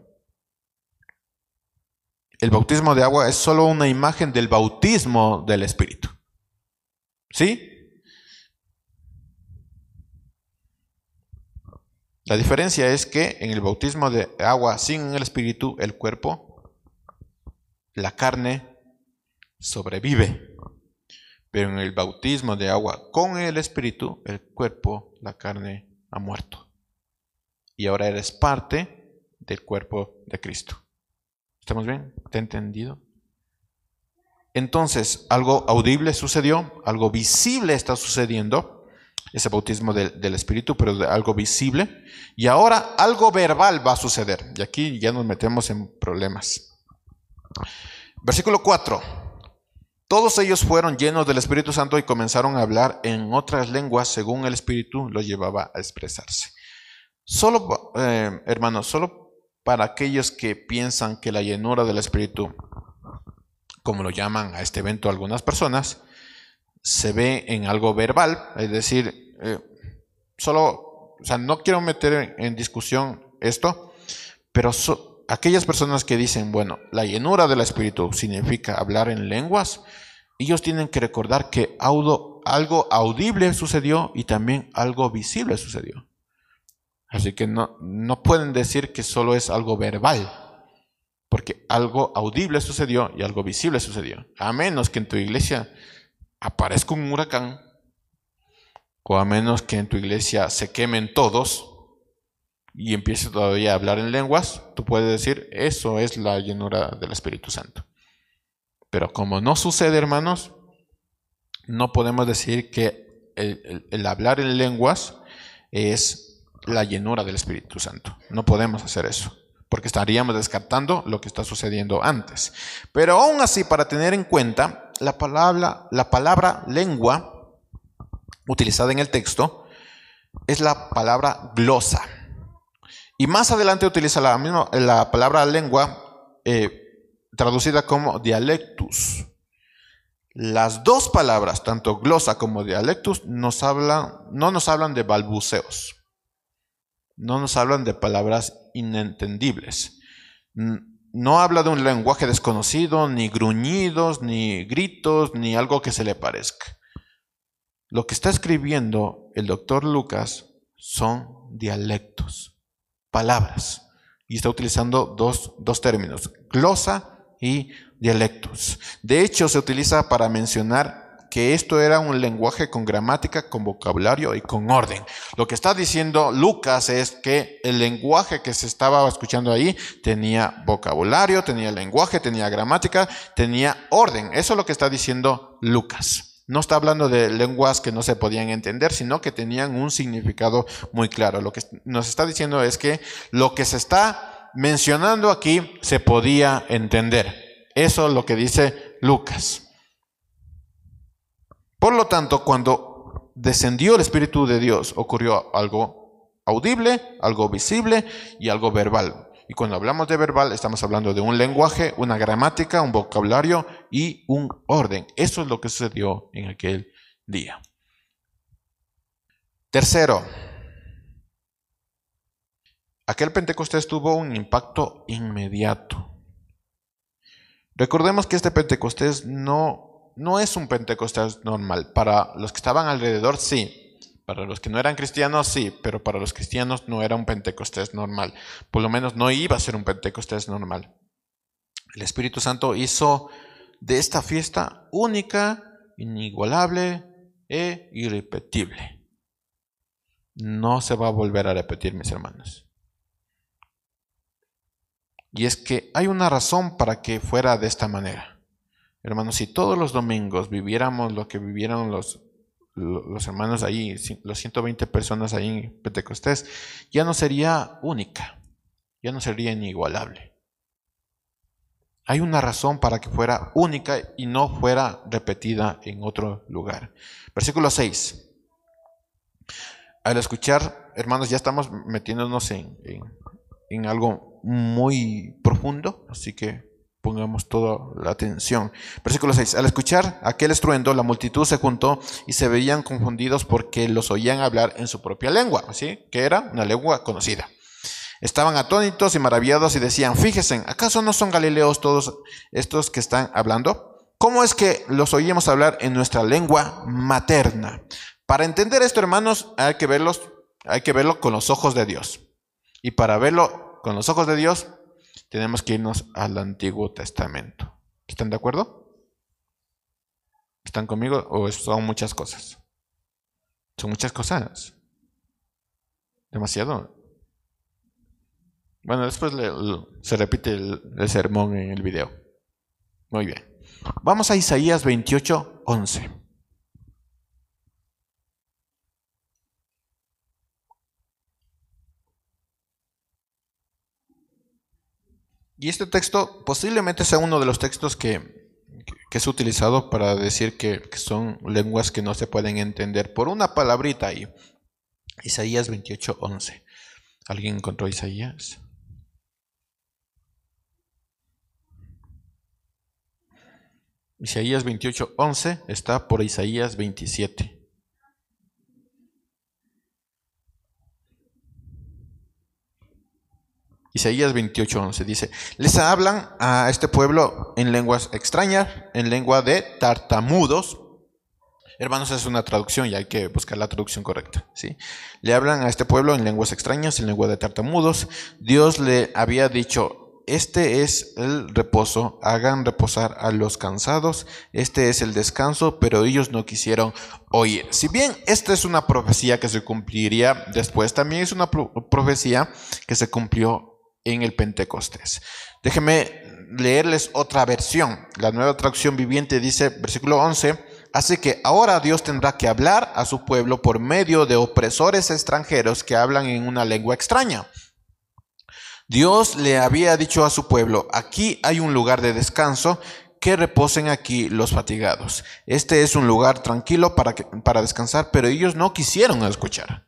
El bautismo de agua es solo una imagen del bautismo del Espíritu. ¿Sí? La diferencia es que en el bautismo de agua sin el Espíritu, el cuerpo, la carne, sobrevive. Pero en el bautismo de agua con el Espíritu, el cuerpo, la carne, ha muerto y ahora eres parte del cuerpo de Cristo. ¿Estamos bien? ¿Te entendido? Entonces, algo audible sucedió, algo visible está sucediendo, ese bautismo del, Espíritu, pero de algo visible, y ahora algo verbal va a suceder. Y aquí ya nos metemos en problemas. Versículo 4. Todos ellos fueron llenos del Espíritu Santo y comenzaron a hablar en otras lenguas según el Espíritu los llevaba a expresarse. Solo, eh, hermanos, solo para aquellos que piensan que la llenura del Espíritu, como lo llaman a este evento algunas personas, se ve en algo verbal, es decir, eh, solo, o sea, no quiero meter en discusión esto, pero aquellas personas que dicen, bueno, la llenura del Espíritu significa hablar en lenguas, ellos tienen que recordar que algo audible sucedió y también algo visible sucedió. Así que no, no pueden decir que solo es algo verbal, porque algo audible sucedió y algo visible sucedió. A menos que en tu iglesia aparezca un huracán, o a menos que en tu iglesia se quemen todos y empiece todavía a hablar en lenguas, tú puedes decir, eso es la llenura del Espíritu Santo. Pero como no sucede, hermanos, no podemos decir que el hablar en lenguas es la llenura del Espíritu Santo. No podemos hacer eso, porque estaríamos descartando lo que está sucediendo antes. Pero aún así, para tener en cuenta, la palabra, la palabra lengua utilizada en el texto es la palabra glosa. Y más adelante utiliza la, misma, la palabra lengua eh, traducida como dialectus. Las dos palabras, tanto glosa como dialectus, nos hablan, no nos hablan de balbuceos, no nos hablan de palabras inentendibles. No habla de un lenguaje desconocido, ni gruñidos, ni gritos, ni algo que se le parezca. Lo que está escribiendo el doctor Lucas son dialectos, palabras. Y está utilizando dos, dos términos, glosa y dialectos. De hecho, se utiliza para mencionar que esto era un lenguaje con gramática, con vocabulario y con orden. Lo que está diciendo Lucas es que el lenguaje que se estaba escuchando ahí tenía vocabulario, tenía lenguaje, tenía gramática, tenía orden. Eso es lo que está diciendo Lucas. No está hablando de lenguas que no se podían entender, sino que tenían un significado muy claro. Lo que nos está diciendo es que lo que se está mencionando aquí se podía entender. Eso es lo que dice Lucas. Por lo tanto, cuando descendió el Espíritu de Dios, ocurrió algo audible, algo visible y algo verbal. Y cuando hablamos de verbal, estamos hablando de un lenguaje, una gramática, un vocabulario y un orden. Eso es lo que sucedió en aquel día. Tercero, aquel Pentecostés tuvo un impacto inmediato. Recordemos que este Pentecostés no, no es un Pentecostés normal. Para los que estaban alrededor, sí. Para los que no eran cristianos, sí. Pero para los cristianos no era un Pentecostés normal. Por lo menos no iba a ser un Pentecostés normal. El Espíritu Santo hizo de esta fiesta única, inigualable e irrepetible. No se va a volver a repetir, mis hermanos. Y es que hay una razón para que fuera de esta manera. Hermanos, si todos los domingos viviéramos lo que vivieron los, los hermanos ahí, los 120 personas ahí en Pentecostés, ya no sería única, ya no sería inigualable. Hay una razón para que fuera única y no fuera repetida en otro lugar. Versículo 6. Al escuchar, hermanos, ya estamos metiéndonos en, en algo muy profundo, así que pongamos toda la atención. Versículo 6. Al escuchar aquel estruendo, la multitud se juntó y se veían confundidos porque los oían hablar en su propia lengua, así que era una lengua conocida. Estaban atónitos y maravillados y decían, fíjense, ¿acaso no son galileos todos estos que están hablando? ¿Cómo es que los oímos hablar en nuestra lengua materna? Para entender esto, hermanos, hay que verlos, hay que verlo con los ojos de Dios. Y para verlo con los ojos de Dios, tenemos que irnos al Antiguo Testamento. ¿Están de acuerdo? ¿Están conmigo o son muchas cosas? Son muchas cosas. Demasiado. Bueno, después se repite el, el, sermón en el video. Muy bien. Vamos a Isaías 28, 11. Y este texto posiblemente sea uno de los textos que, que es utilizado para decir que, que, son lenguas que no se pueden entender por una palabrita ahí. Isaías 28, 11. ¿Alguien encontró Isaías? Isaías 28, 11 está por Isaías 27. Isaías 28:11 dice, les hablan a este pueblo en lenguas extrañas, en lengua de tartamudos. Hermanos, es una traducción y hay que buscar la traducción correcta. ¿sí? Le hablan a este pueblo en lenguas extrañas, en lengua de tartamudos. Dios le había dicho, este es el reposo, hagan reposar a los cansados, este es el descanso, pero ellos no quisieron oír. Si bien esta es una profecía que se cumpliría después, también es una profecía que se cumplió en el Pentecostés. Déjenme leerles otra versión. La nueva traducción viviente dice, versículo 11, Así que ahora Dios tendrá que hablar a su pueblo por medio de opresores extranjeros que hablan en una lengua extraña. Dios le había dicho a su pueblo, aquí hay un lugar de descanso que reposen aquí los fatigados. Este es un lugar tranquilo para, para descansar, pero ellos no quisieron escuchar.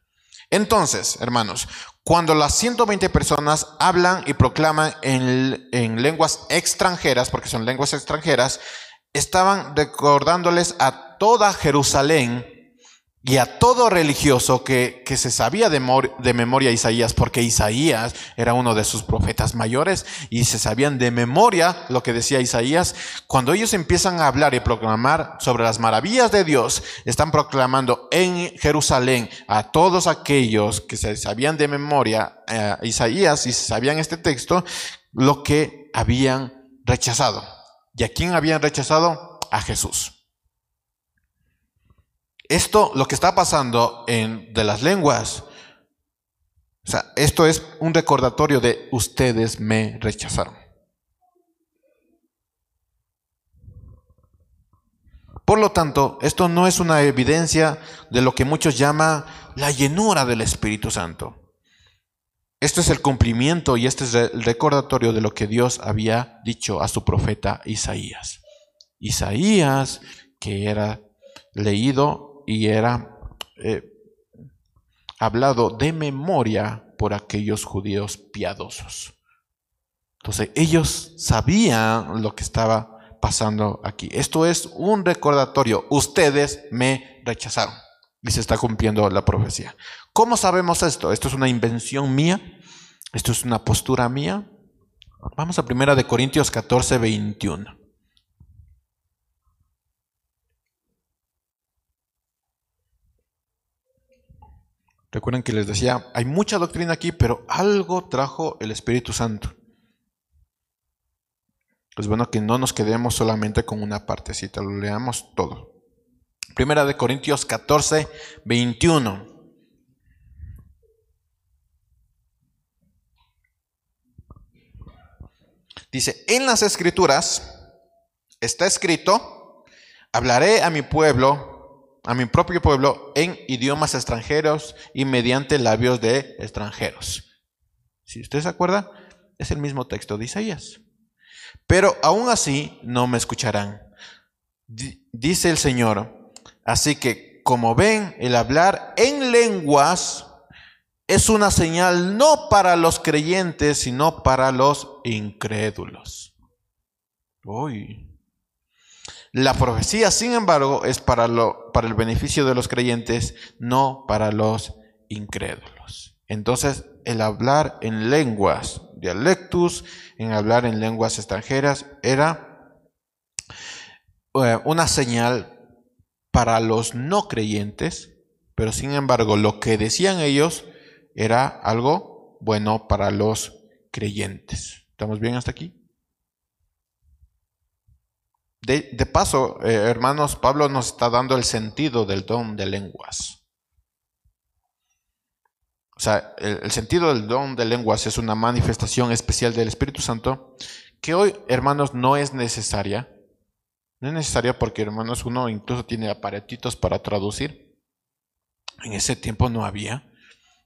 Entonces, hermanos, cuando las 120 personas hablan y proclaman en, en lenguas extranjeras, porque son lenguas extranjeras, estaban recordándoles a toda Jerusalén y a todo religioso que, se sabía de, de, memoria Isaías, porque Isaías era uno de sus profetas mayores y se sabían de memoria lo que decía Isaías, cuando ellos empiezan a hablar y proclamar sobre las maravillas de Dios, están proclamando en Jerusalén a todos aquellos que se sabían de memoria eh, Isaías y se sabían este texto, lo que habían rechazado. ¿Y a quién habían rechazado? A Jesús. Esto, lo que está pasando en, de las lenguas, o sea, esto es un recordatorio de ustedes me rechazaron. Por lo tanto, esto no es una evidencia de lo que muchos llaman la llenura del Espíritu Santo. Esto es el cumplimiento y este es el recordatorio de lo que Dios había dicho a su profeta Isaías. Isaías, que era leído y era eh, hablado de memoria por aquellos judíos piadosos. Entonces ellos sabían lo que estaba pasando aquí. Esto es un recordatorio. Ustedes me rechazaron. Y se está cumpliendo la profecía. ¿Cómo sabemos esto? ¿Esto es una invención mía? ¿Esto es una postura mía? Vamos a primera de Corintios 14, 21. Recuerden que les decía, hay mucha doctrina aquí, pero algo trajo el Espíritu Santo. Es bueno que no nos quedemos solamente con una partecita, lo leamos todo. Primera de Corintios 14, 21. Dice, en las escrituras está escrito, hablaré a mi pueblo a mi propio pueblo en idiomas extranjeros y mediante labios de extranjeros. Si usted se acuerda, es el mismo texto de Isaías. Pero aún así no me escucharán. dice el Señor. Así que, como ven, el hablar en lenguas es una señal no para los creyentes, sino para los incrédulos. Uy. La profecía, sin embargo, es para, lo, para el beneficio de los creyentes, no para los incrédulos. Entonces, el hablar en lenguas, dialectus, en hablar en lenguas extranjeras, era eh, una señal para los no creyentes, pero sin embargo, lo que decían ellos era algo bueno para los creyentes. ¿Estamos bien hasta aquí? De, paso, eh, hermanos, Pablo nos está dando el sentido del don de lenguas. O sea, el, sentido del don de lenguas es una manifestación especial del Espíritu Santo que hoy, hermanos, no es necesaria. No es necesaria porque, hermanos, uno incluso tiene aparatitos para traducir. En ese tiempo no había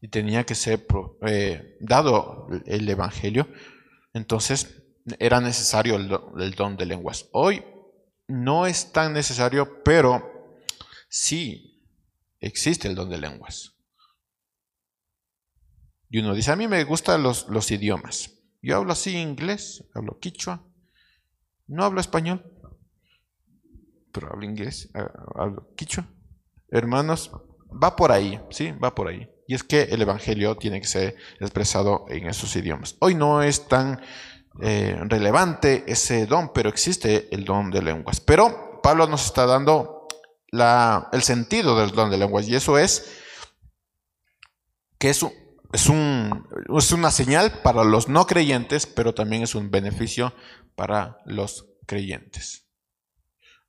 y tenía que ser eh, dado el Evangelio. Entonces, era necesario el don de lenguas. Hoy no es tan necesario, pero sí existe el don de lenguas. Y uno dice, a mí me gustan los, los idiomas. Yo hablo así inglés, hablo quichua, no hablo español, pero hablo inglés, ah, hablo quichua. Hermanos, va por ahí, ¿sí? Va por ahí. Y es que el Evangelio tiene que ser expresado en esos idiomas. Hoy no es tan eh, relevante ese don, pero existe el don de lenguas. Pero Pablo nos está dando el sentido del don de lenguas y eso es que es, un, es una señal para los no creyentes, pero también es un beneficio para los creyentes.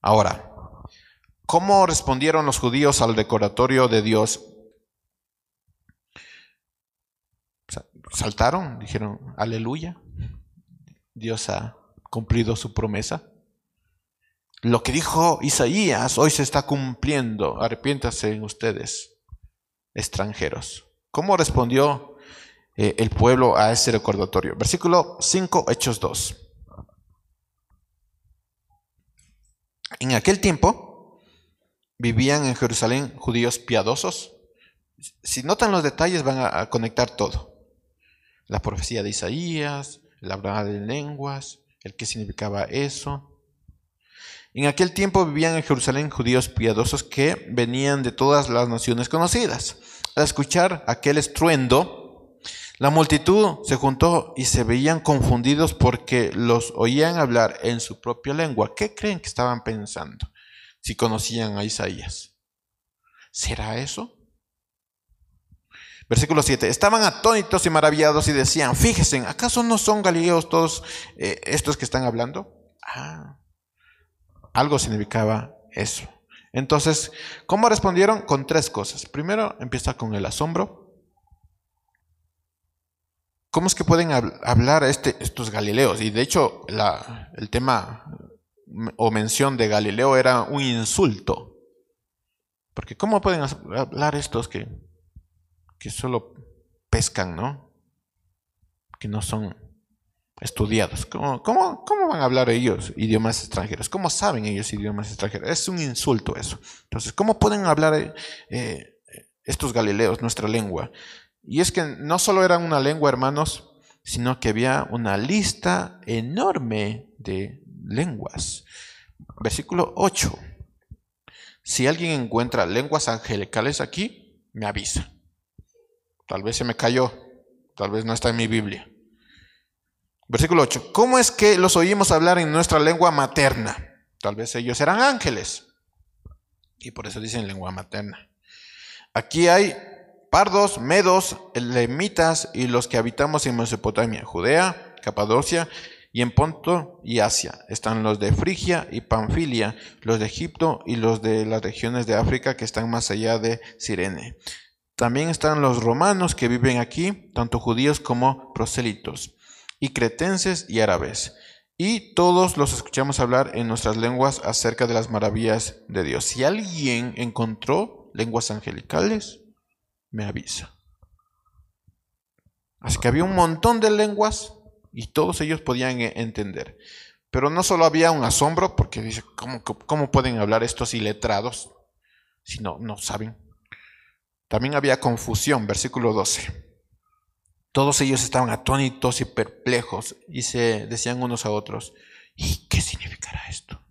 Ahora, ¿cómo respondieron los judíos al decoratorio de Dios? Saltaron, dijeron, aleluya. Dios ha cumplido su promesa. Lo que dijo Isaías hoy se está cumpliendo. Arrepiéntase en ustedes, extranjeros. ¿Cómo respondió eh, el pueblo a ese recordatorio? Versículo 5, Hechos 2. En aquel tiempo vivían en Jerusalén judíos piadosos. Si notan los detalles van a, conectar todo. La profecía de Isaías, la hablada de lenguas, el qué significaba eso. En aquel tiempo vivían en Jerusalén judíos piadosos que venían de todas las naciones conocidas. Al escuchar aquel estruendo, la multitud se juntó y se veían confundidos porque los oían hablar en su propia lengua. ¿Qué creen que estaban pensando si conocían a Isaías? ¿Será eso? Versículo 7. Estaban atónitos y maravillados y decían, fíjense, ¿acaso no son galileos todos eh, estos que están hablando? Ah, algo significaba eso. Entonces, ¿cómo respondieron? Con tres cosas. Primero empieza con el asombro. ¿Cómo es que pueden hablar este, estos Galileos? Y de hecho, el tema o mención de Galileo era un insulto. Porque ¿cómo pueden hablar estos que, que solo pescan, ¿no? Que no son estudiados. ¿Cómo, cómo, cómo van a hablar ellos idiomas extranjeros? ¿Cómo saben ellos idiomas extranjeros? Es un insulto eso. Entonces, ¿cómo pueden hablar eh, estos Galileos nuestra lengua? Y es que no solo era una lengua, hermanos, sino que había una lista enorme de lenguas. Versículo 8. Si alguien encuentra lenguas angelicales aquí, me avisa. Tal vez se me cayó, tal vez no está en mi Biblia. Versículo 8. ¿Cómo es que los oímos hablar en nuestra lengua materna? Tal vez ellos eran ángeles. Y por eso dicen lengua materna. Aquí hay pardos, medos, lemitas y los que habitamos en Mesopotamia, Judea, Capadocia y en Ponto y Asia. Están los de Frigia y Panfilia, los de Egipto y los de las regiones de África que están más allá de Sirene. También están los romanos que viven aquí, tanto judíos como prosélitos, y cretenses y árabes. Y todos los escuchamos hablar en nuestras lenguas acerca de las maravillas de Dios. Si alguien encontró lenguas angelicales, me avisa. Así que había un montón de lenguas y todos ellos podían e-, entender. Pero no solo había un asombro, porque dice, ¿cómo, cómo pueden hablar estos iletrados si no, no saben? También había confusión, versículo 12. Todos ellos estaban atónitos y perplejos y se decían unos a otros, ¿y qué significará esto?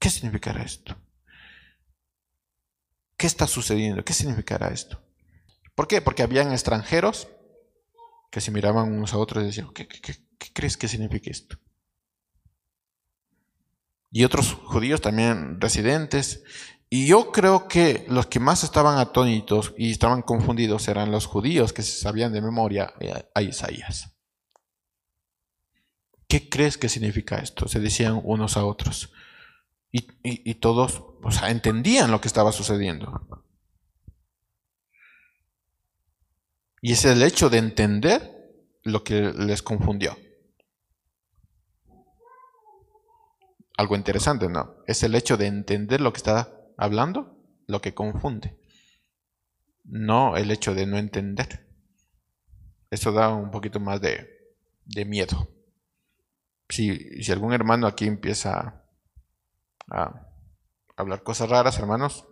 ¿Qué significará esto? ¿Qué está sucediendo? ¿Qué significará esto? ¿Por qué? Porque habían extranjeros que se miraban unos a otros y decían, ¿qué, crees que significa esto? Y otros judíos también residentes. Y yo creo que los que más estaban atónitos y estaban confundidos eran los judíos que se sabían de memoria a Isaías. ¿Qué crees que significa esto? Se decían unos a otros. Y, todos o sea, entendían lo que estaba sucediendo. Y es el hecho de entender lo que les confundió. Algo interesante, ¿no? Es el hecho de entender lo que está hablando lo que confunde. No el hecho de no entender. Eso da un poquito más de, de miedo. Si, si algún hermano aquí empieza a hablar cosas raras, hermanos.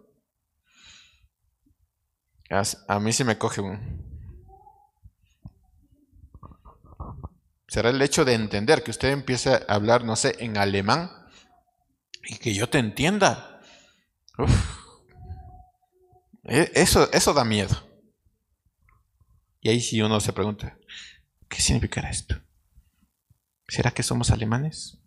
A mí sí me coge un... Será el hecho de entender que usted empiece a hablar, no sé, en alemán y que yo te entienda. E, eso, eso da miedo. Y ahí si uno se pregunta, ¿qué significará esto? ¿Será que somos alemanes?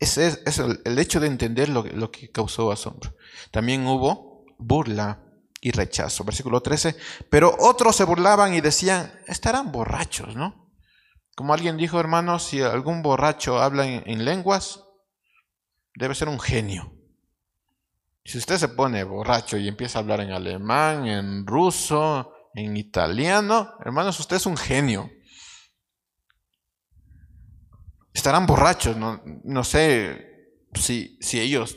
Ese es, el, hecho de entender lo, lo, que causó asombro. También hubo burla y rechazo. Versículo 13. Pero otros se burlaban y decían, estarán borrachos, ¿no? Como alguien dijo, hermanos, si algún borracho habla en, lenguas, debe ser un genio. Si usted se pone borracho y empieza a hablar en alemán, en ruso, en italiano, hermanos, usted es un genio estarán borrachos, no, sé si, si ellos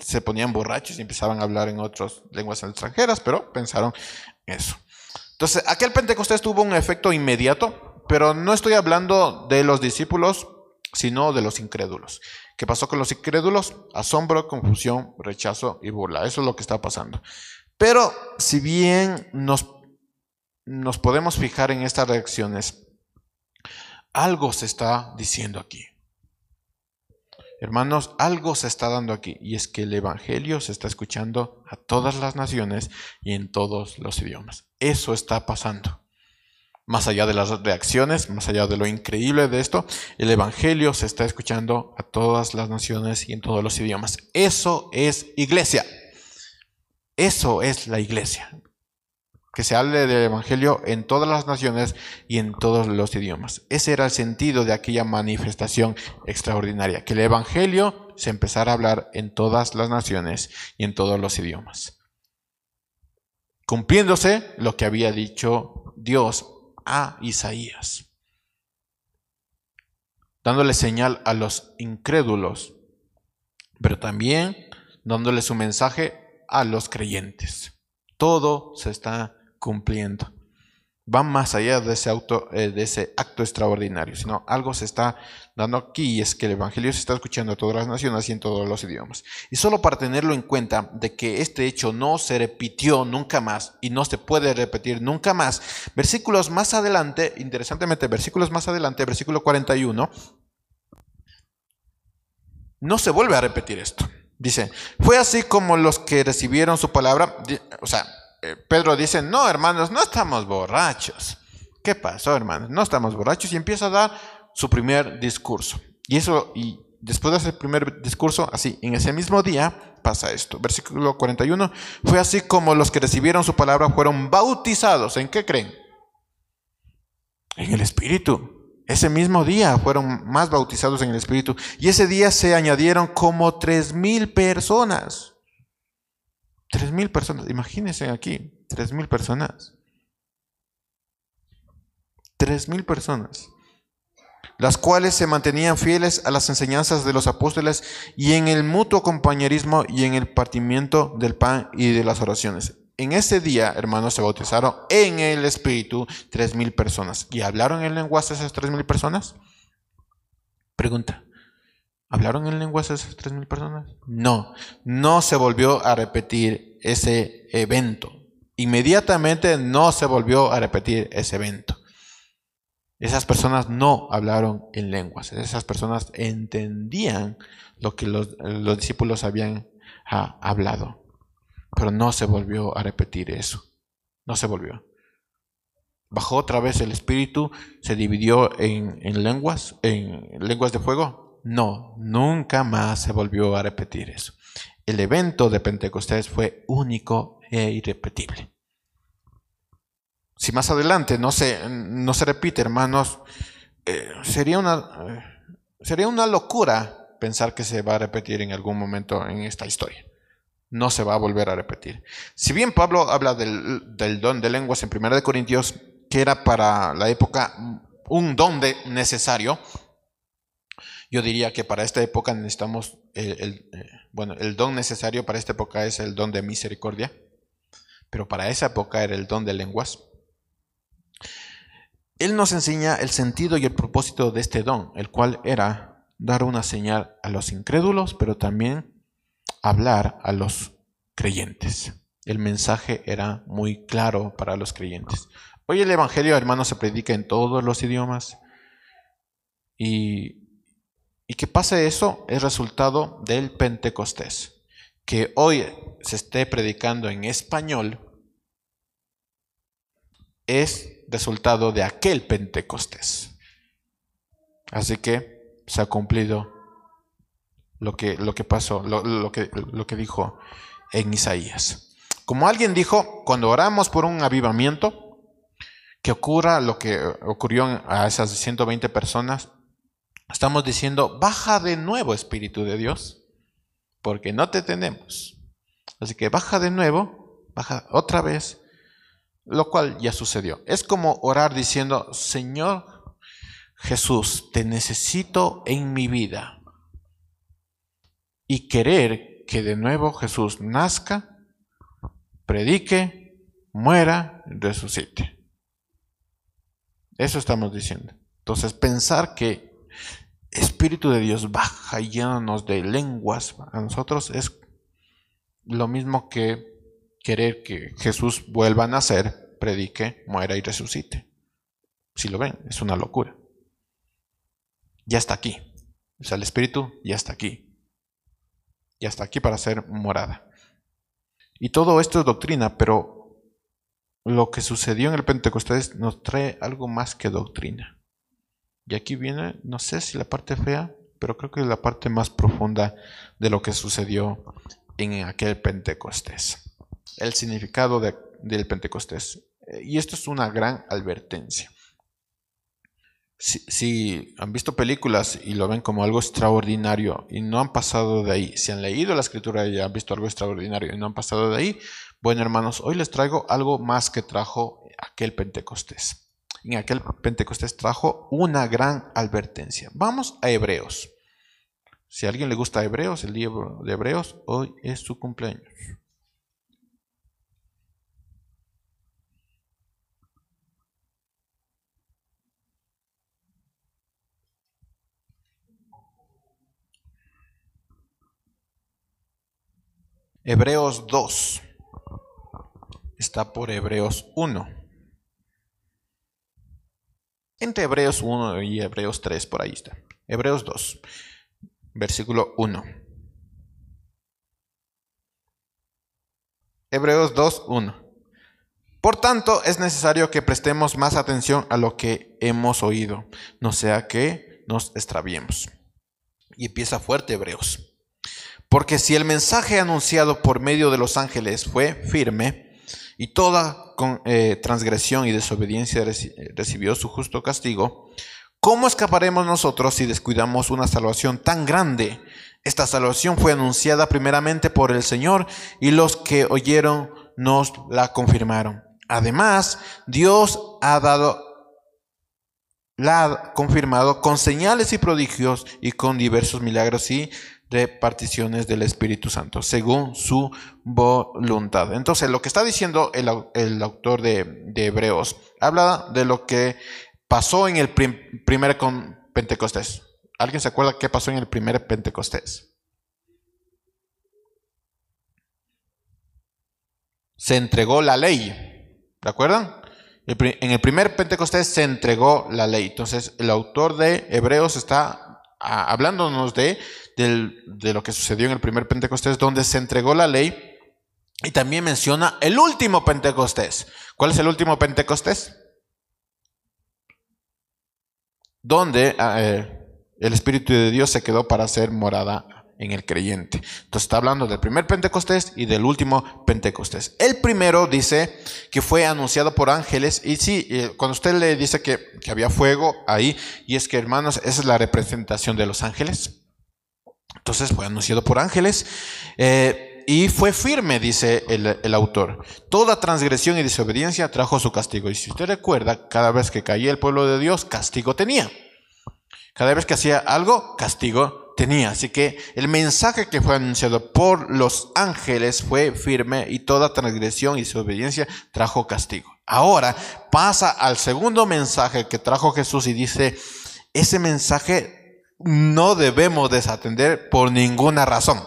se ponían borrachos y empezaban a hablar en otras lenguas extranjeras, pero pensaron eso. Entonces, aquel Pentecostés tuvo un efecto inmediato, pero no estoy hablando de los discípulos, sino de los incrédulos. ¿Qué pasó con los incrédulos? Asombro, confusión, rechazo y burla. Eso es lo que está pasando. Pero si bien nos, nos podemos fijar en estas reacciones, algo se está diciendo aquí. Hermanos, algo se está dando aquí y es que el Evangelio se está escuchando a todas las naciones y en todos los idiomas. Eso está pasando. Más allá de las reacciones, más allá de lo increíble de esto, el Evangelio se está escuchando a todas las naciones y en todos los idiomas. Eso es iglesia. Eso es la iglesia. Que se hable del Evangelio en todas las naciones y en todos los idiomas. Ese era el sentido de aquella manifestación extraordinaria. Que el Evangelio se empezara a hablar en todas las naciones y en todos los idiomas. Cumpliéndose lo que había dicho Dios a Isaías, dándole señal a los incrédulos, pero también dándole su mensaje a los creyentes. Todo se está cumpliendo va más allá de ese, eh, de ese acto extraordinario, sino algo se está dando aquí y es que el Evangelio se está escuchando a todas las naciones y en todos los idiomas. Y solo para tenerlo en cuenta de que este hecho no se repitió nunca más y no se puede repetir nunca más, versículos más adelante, interesantemente, versículos más adelante, versículo 41, no se vuelve a repetir esto. Dice, fue así como los que recibieron su palabra, o sea, Pedro dice, no, hermanos, no estamos borrachos. ¿Qué pasó, hermanos? No estamos borrachos y empieza a dar su primer discurso. Y eso, y después de ese primer discurso, así, en ese mismo día pasa esto. Versículo 41, fue así como los que recibieron su palabra fueron bautizados. ¿En qué creen? En el Espíritu. Ese mismo día fueron más bautizados en el Espíritu. Y ese día se añadieron como tres mil personas. Tres mil personas, imagínense aquí, tres mil personas. Tres mil personas, las cuales se mantenían fieles a las enseñanzas de los apóstoles y en el mutuo compañerismo y en el partimiento del pan y de las oraciones. En ese día, hermanos, se bautizaron en el Espíritu tres mil personas. ¿Y hablaron en lenguaje esas tres mil personas? Pregunta. ¿Hablaron en lenguas esas tres mil personas? No, no se volvió a repetir ese evento. Inmediatamente no se volvió a repetir ese evento. Esas personas no hablaron en lenguas, esas personas entendían lo que los, discípulos habían ah, hablado, pero no se volvió a repetir eso, no se volvió. Bajó otra vez el espíritu, se dividió en, en lenguas, en lenguas de fuego, no, nunca más se volvió a repetir eso. El evento de Pentecostés fue único e irrepetible. Si más adelante no se, no se repite, hermanos, eh, sería, una, eh, sería una locura pensar que se va a repetir en algún momento en esta historia. No se va a volver a repetir. Si bien Pablo habla del, del don de lenguas en 1 Corintios, que era para la época un don de necesario, yo diría que para esta época necesitamos, el, eh, bueno, el don necesario para esta época es el don de misericordia, pero para esa época era el don de lenguas. Él nos enseña el sentido y el propósito de este don, el cual era dar una señal a los incrédulos, pero también hablar a los creyentes. El mensaje era muy claro para los creyentes. Hoy el Evangelio, hermanos, se predica en todos los idiomas y y que pase eso es resultado del Pentecostés. Que hoy se esté predicando en español es resultado de aquel Pentecostés. Así que se ha cumplido lo que, lo que pasó, lo, que, lo que dijo en Isaías. Como alguien dijo, cuando oramos por un avivamiento, que ocurra lo que ocurrió a esas 120 personas, Estamos diciendo, baja de nuevo Espíritu de Dios, porque no te tenemos. Así que baja de nuevo, baja otra vez, lo cual ya sucedió. Es como orar diciendo, Señor Jesús, te necesito en mi vida. Y querer que de nuevo Jesús nazca, predique, muera, resucite. Eso estamos diciendo. Entonces, pensar que Espíritu de Dios baja y llénanos de lenguas, a nosotros es lo mismo que querer que Jesús vuelva a nacer, predique, muera y resucite. Si lo ven, es una locura. Ya está aquí. O sea, el Espíritu ya está aquí. Ya está aquí para ser morada. Y todo esto es doctrina, pero lo que sucedió en el Pentecostés nos trae algo más que doctrina. Y aquí viene, no sé si la parte fea, pero creo que es la parte más profunda de lo que sucedió en aquel Pentecostés. El significado del Pentecostés. Y esto es una gran advertencia. Si, han visto películas y lo ven como algo extraordinario y no han pasado de ahí, si han leído la escritura y han visto algo extraordinario y no han pasado de ahí, bueno hermanos, hoy les traigo algo más que trajo aquel Pentecostés. En aquel Pentecostés trajo una gran advertencia. Vamos a Hebreos. Si a alguien le gusta Hebreos, el libro de Hebreos, hoy es su cumpleaños. Hebreos 2. Está por Hebreos 1. Entre Hebreos 1 y Hebreos 3, por ahí está. Hebreos 2, versículo 1. Hebreos 2, 1. Por tanto, es necesario que prestemos más atención a lo que hemos oído, no sea que nos extraviemos. Y empieza fuerte Hebreos. Porque si el mensaje anunciado por medio de los ángeles fue firme, y toda eh, transgresión y desobediencia recibió su justo castigo, ¿cómo escaparemos nosotros si descuidamos una salvación tan grande? Esta salvación fue anunciada primeramente por el Señor y los que oyeron nos la confirmaron. Además, Dios ha dado la ha confirmado con señales y prodigios y con diversos milagros y particiones del Espíritu Santo, según su voluntad. Entonces, lo que está diciendo el, autor de, Hebreos habla de lo que pasó en el primer Pentecostés. ¿Alguien se acuerda qué pasó en el primer Pentecostés? Se entregó la ley. ¿De acuerdo? En el primer Pentecostés se entregó la ley. Entonces, el autor de Hebreos está hablándonos de de lo que sucedió en el primer Pentecostés, donde se entregó la ley, y también menciona el último Pentecostés. ¿Cuál es el último Pentecostés? Donde eh, el Espíritu de Dios se quedó para ser morada en el creyente. Entonces está hablando del primer Pentecostés y del último Pentecostés. El primero dice que fue anunciado por ángeles y sí, eh, cuando usted le dice que, había fuego ahí, y es que hermanos, esa es la representación de los ángeles. Entonces fue anunciado por ángeles eh, y fue firme, dice el, autor. Toda transgresión y desobediencia trajo su castigo. Y si usted recuerda, cada vez que caía el pueblo de Dios, castigo tenía. Cada vez que hacía algo, castigo tenía. Así que el mensaje que fue anunciado por los ángeles fue firme y toda transgresión y desobediencia trajo castigo. Ahora pasa al segundo mensaje que trajo Jesús y dice, ese mensaje no debemos desatender por ninguna razón.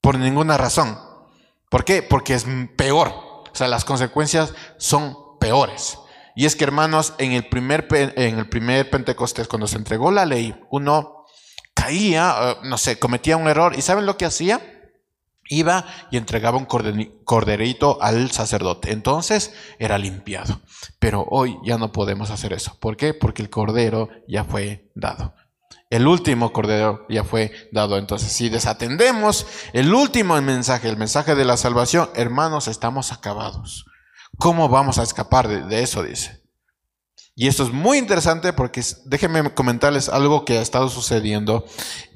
Por ninguna razón. ¿Por qué? Porque es peor. O sea, las consecuencias son peores. Y es que, hermanos, en el primer, en el primer Pentecostés, cuando se entregó la ley, uno caía, eh, no sé, cometía un error. ¿Y saben lo que hacía? Iba y entregaba un corderito al sacerdote. Entonces era limpiado. Pero hoy ya no podemos hacer eso. ¿Por qué? Porque el cordero ya fue dado. El último cordero ya fue dado. Entonces, si desatendemos el último mensaje, el mensaje de la salvación, hermanos, estamos acabados. ¿Cómo vamos a escapar de, eso? Dice. Y esto es muy interesante porque déjenme comentarles algo que ha estado sucediendo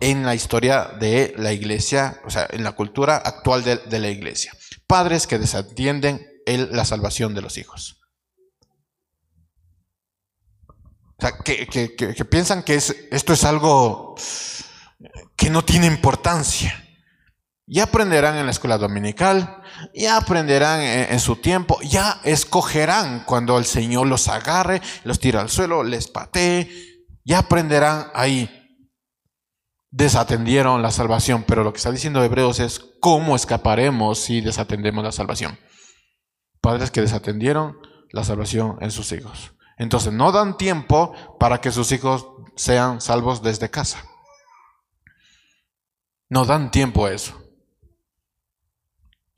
en la historia de la iglesia, o sea, en la cultura actual de, la iglesia. Padres que desatienden la salvación de los hijos. O sea, que, piensan que esto es algo que no tiene importancia. Ya aprenderán en la escuela dominical, ya aprenderán en, su tiempo, ya escogerán cuando el Señor los agarre, los tira al suelo, les patee, ya aprenderán ahí. desatendieron la salvación, pero lo que está diciendo Hebreos es cómo escaparemos si desatendemos la salvación. Padres que desatendieron la salvación en sus hijos. Entonces no dan tiempo para que sus hijos sean salvos desde casa. No dan tiempo a eso.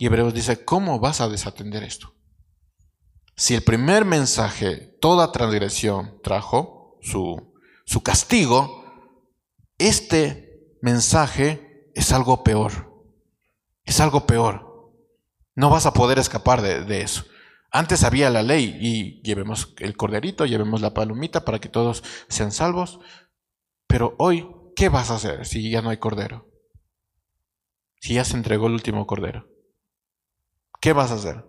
Y Hebreos dice, ¿cómo vas a desatender esto? Si el primer mensaje, toda transgresión, trajo su, su castigo, este mensaje es algo peor. Es algo peor. No vas a poder escapar de, de eso. Antes había la ley y llevemos el corderito, llevemos la palomita para que todos sean salvos. Pero hoy, ¿qué vas a hacer si ya no hay cordero? Si ya se entregó el último cordero. ¿Qué vas a hacer?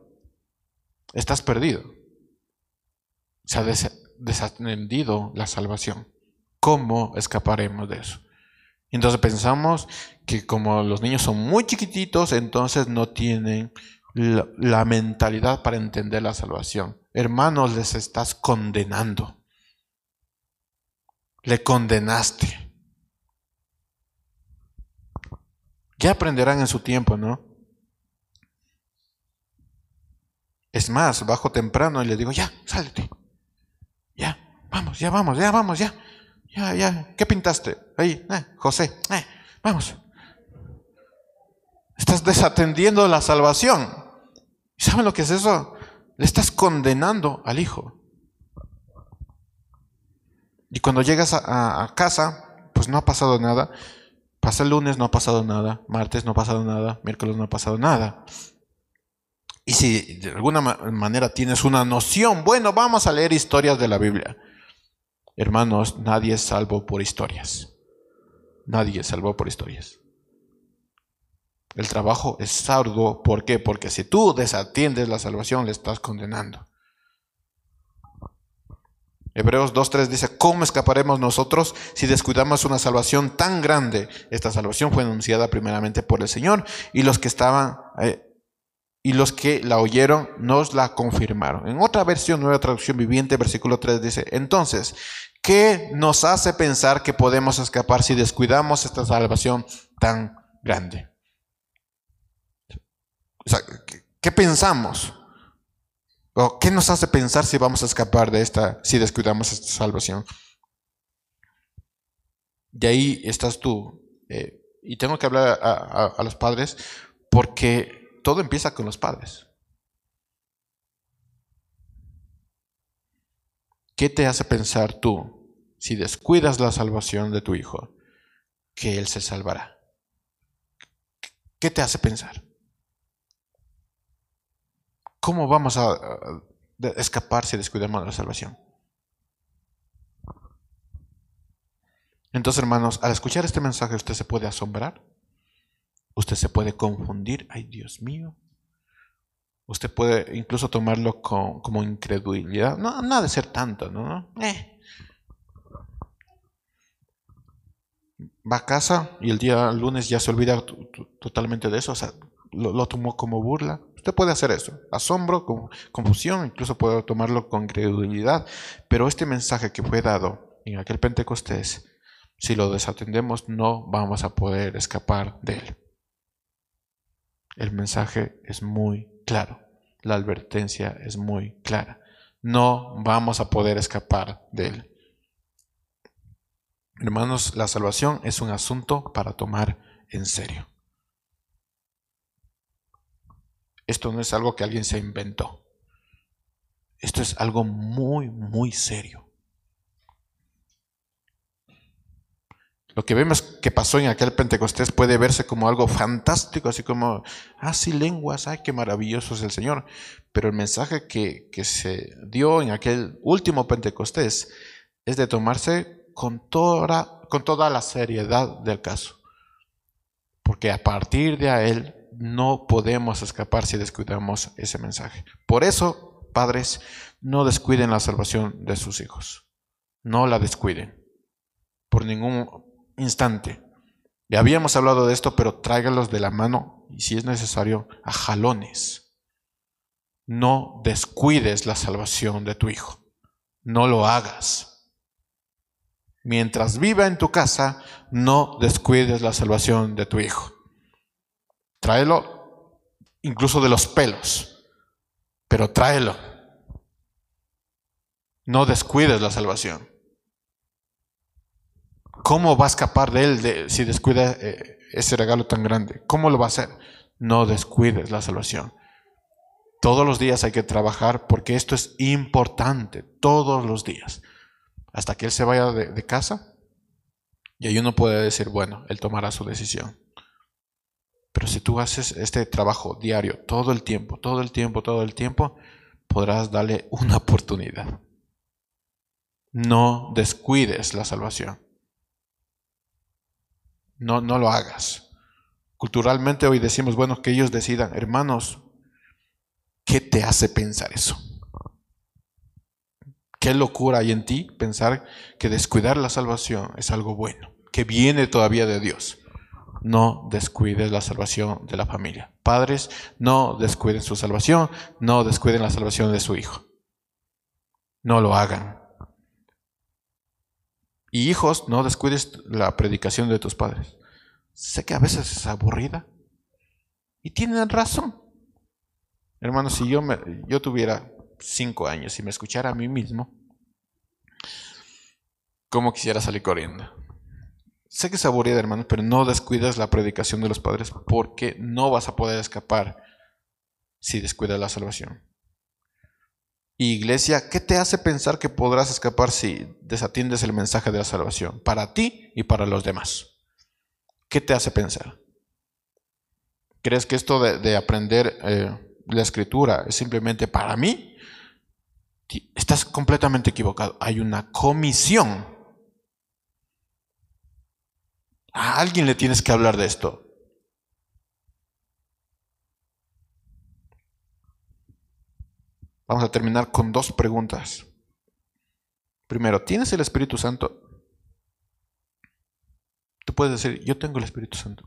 Estás perdido. Se ha desatendido la salvación. ¿Cómo escaparemos de eso? Entonces pensamos que como los niños son muy chiquititos, entonces no tienen la, mentalidad para entender la salvación. Hermanos, les estás condenando. Le condenaste. Ya aprenderán en su tiempo, ¿no? Es más, bajo temprano y le digo, ya, sálete. Ya, vamos, ya vamos, ya vamos, ya. Ya, ya. ¿Qué pintaste? Ahí, eh, José, eh, vamos. Estás desatendiendo la salvación. ¿Saben lo que es eso? Le estás condenando al hijo. Y cuando llegas a, casa, pues no ha pasado nada. Pasa el lunes, no ha pasado nada. Martes no ha pasado nada. Miércoles no ha pasado nada. Y si de alguna manera tienes una noción, bueno, vamos a leer historias de la Biblia. Hermanos, nadie es salvo por historias. Nadie es salvo por historias. El trabajo es sardo. ¿Por qué? Porque si tú desatiendes la salvación, le estás condenando. Hebreos 2.3 dice, ¿cómo escaparemos nosotros si descuidamos una salvación tan grande? Esta salvación fue anunciada primeramente por el Señor y los que estaban eh, y los que la oyeron nos la confirmaron. En otra versión, nueva traducción viviente, versículo 3 dice, entonces, ¿qué nos hace pensar que podemos escapar si descuidamos esta salvación tan grande? ¿qué, pensamos? ¿O qué nos hace pensar si vamos a escapar de esta, si descuidamos esta salvación? De ahí estás tú. Eh, y tengo que hablar a, los padres porque todo empieza con los padres. ¿Qué te hace pensar tú, si descuidas la salvación de tu hijo, que él se salvará? ¿Qué te hace pensar? ¿Cómo vamos a, escapar si descuidamos la salvación? Entonces, hermanos, al escuchar este mensaje usted se puede asombrar, usted se puede confundir, ay Dios mío, usted puede incluso tomarlo como incredulidad, no, ha de ser tanto, ¿no? Eh. Va a casa y el día lunes ya se olvida totalmente de eso, o sea, lo tomó como burla, Usted puede hacer eso, asombro, confusión, incluso puede tomarlo con credulidad, pero este mensaje que fue dado en aquel Pentecostés, si lo desatendemos no vamos a poder escapar de él. El mensaje es muy claro, la advertencia es muy clara. No vamos a poder escapar de él. Hermanos, la salvación es un asunto para tomar en serio. Esto no es algo que alguien se inventó. Esto es algo muy, muy serio. Lo que vemos que pasó en aquel Pentecostés puede verse como algo fantástico, así como, ah, sí, lenguas, ay, qué maravilloso es el Señor. Pero el mensaje que, que se dio en aquel último Pentecostés es de tomarse con toda, con toda la seriedad del caso. Porque a partir de él no podemos escapar si descuidamos ese mensaje. Por eso, padres, no descuiden la salvación de sus hijos. No la descuiden. Por ningún instante. Ya habíamos hablado de esto, pero tráigalos de la mano y si es necesario, a jalones. No descuides la salvación de tu hijo. No lo hagas. Mientras viva en tu casa, no descuides la salvación de tu hijo. Tráelo incluso de los pelos, pero tráelo. No descuides la salvación. ¿Cómo va a escapar de él si descuida eh, ese regalo tan grande? ¿Cómo lo va a hacer? No descuides la salvación. Todos los días hay que trabajar porque esto es importante, todos los días. Hasta que él se vaya de, casa y ahí uno puede decir, bueno, él tomará su decisión. Pero si tú haces este trabajo diario, todo el tiempo, todo el tiempo, todo el tiempo, podrás darle una oportunidad. No descuides la salvación. No, no lo hagas. Culturalmente hoy decimos, bueno, que ellos decidan, hermanos, ¿qué te hace pensar eso? ¿Qué locura hay en ti pensar que descuidar la salvación es algo bueno, que viene todavía de Dios? No descuides la salvación de la familia. Padres, no descuiden su salvación, no descuiden la salvación de su hijo. No lo hagan. Y hijos, no descuides la predicación de tus padres. Sé que a veces es aburrida. Y tienen razón. Hermanos, si yo, me, yo tuviera cinco años y me escuchara a mí mismo, ¿cómo quisiera salir corriendo? Sé que es aburrida, hermanos, pero no descuidas la predicación de los padres porque no vas a poder escapar si descuidas la salvación. Iglesia, ¿qué te hace pensar que podrás escapar si desatiendes el mensaje de la salvación? Para ti y para los demás. ¿Qué te hace pensar? ¿Crees que esto de, aprender eh, la escritura es simplemente para mí? Estás completamente equivocado. Hay una comisión. A alguien le tienes que hablar de esto. Vamos a terminar con dos preguntas. Primero, ¿tienes el Espíritu Santo? Tú puedes decir, yo tengo el Espíritu Santo.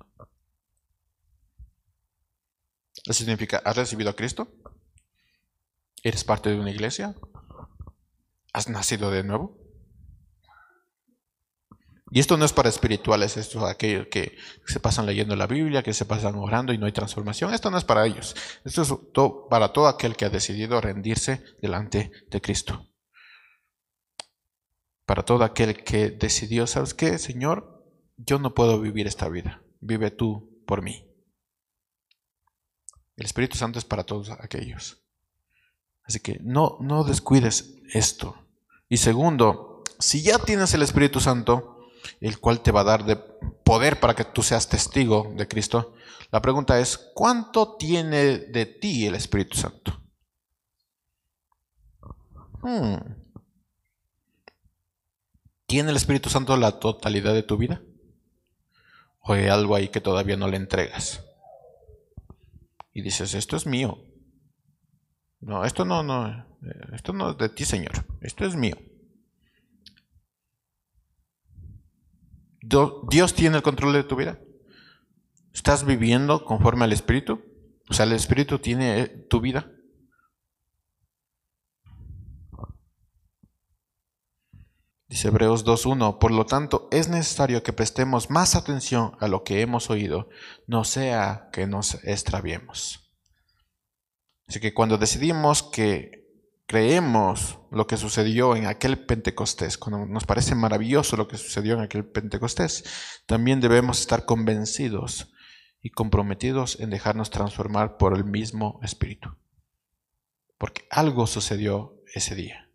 Eso significa, ¿has recibido a Cristo? ¿Eres parte de una iglesia? ¿Has nacido de nuevo? Y esto no es para espirituales, esto es aquellos que se pasan leyendo la Biblia, que se pasan orando y no hay transformación. Esto no es para ellos. Esto es para todo aquel que ha decidido rendirse delante de Cristo. Para todo aquel que decidió, ¿sabes qué, Señor? Yo no puedo vivir esta vida. Vive tú por mí. El Espíritu Santo es para todos aquellos. Así que no, no descuides esto. Y segundo, si ya tienes el Espíritu Santo, el cual te va a dar de poder para que tú seas testigo de Cristo. La pregunta es, ¿cuánto tiene de ti el Espíritu Santo? Hmm. ¿Tiene el Espíritu Santo la totalidad de tu vida? ¿O hay algo ahí que todavía no le entregas? Y dices, esto es mío. No, esto no, no, eh, esto no es de ti, Señor. Esto es mío. Dios tiene el control de tu vida. ¿Estás viviendo conforme al Espíritu? O sea, el Espíritu tiene eh, tu vida. Dice Hebreos 2.1, por lo tanto es necesario que prestemos más atención a lo que hemos oído, no sea que nos extraviemos. Así que cuando decidimos que creemos lo que sucedió en aquel Pentecostés, cuando nos parece maravilloso lo que sucedió en aquel Pentecostés, también debemos estar convencidos y comprometidos en dejarnos transformar por el mismo Espíritu. Porque algo sucedió ese día.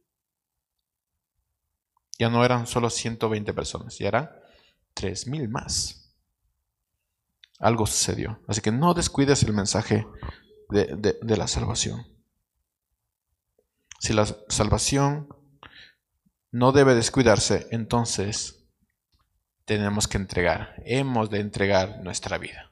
Ya no eran solo 120 personas, ya eran 3.000 más. Algo sucedió. Así que no descuides el mensaje de, de la salvación. Si la salvación no debe descuidarse, entonces tenemos que entregar, hemos de entregar nuestra vida.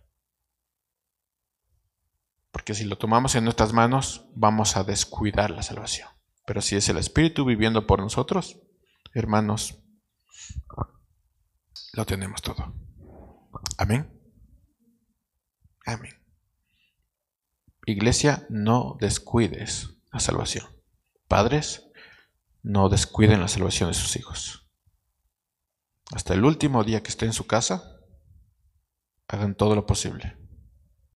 Porque si lo tomamos en nuestras manos, vamos a descuidar la salvación. Pero si es el Espíritu viviendo por nosotros, hermanos, lo tenemos todo. Amén. Amén. Iglesia, no descuides la salvación. Padres, no descuiden la salvación de sus hijos. hasta el último día que esté en su casa, hagan todo lo posible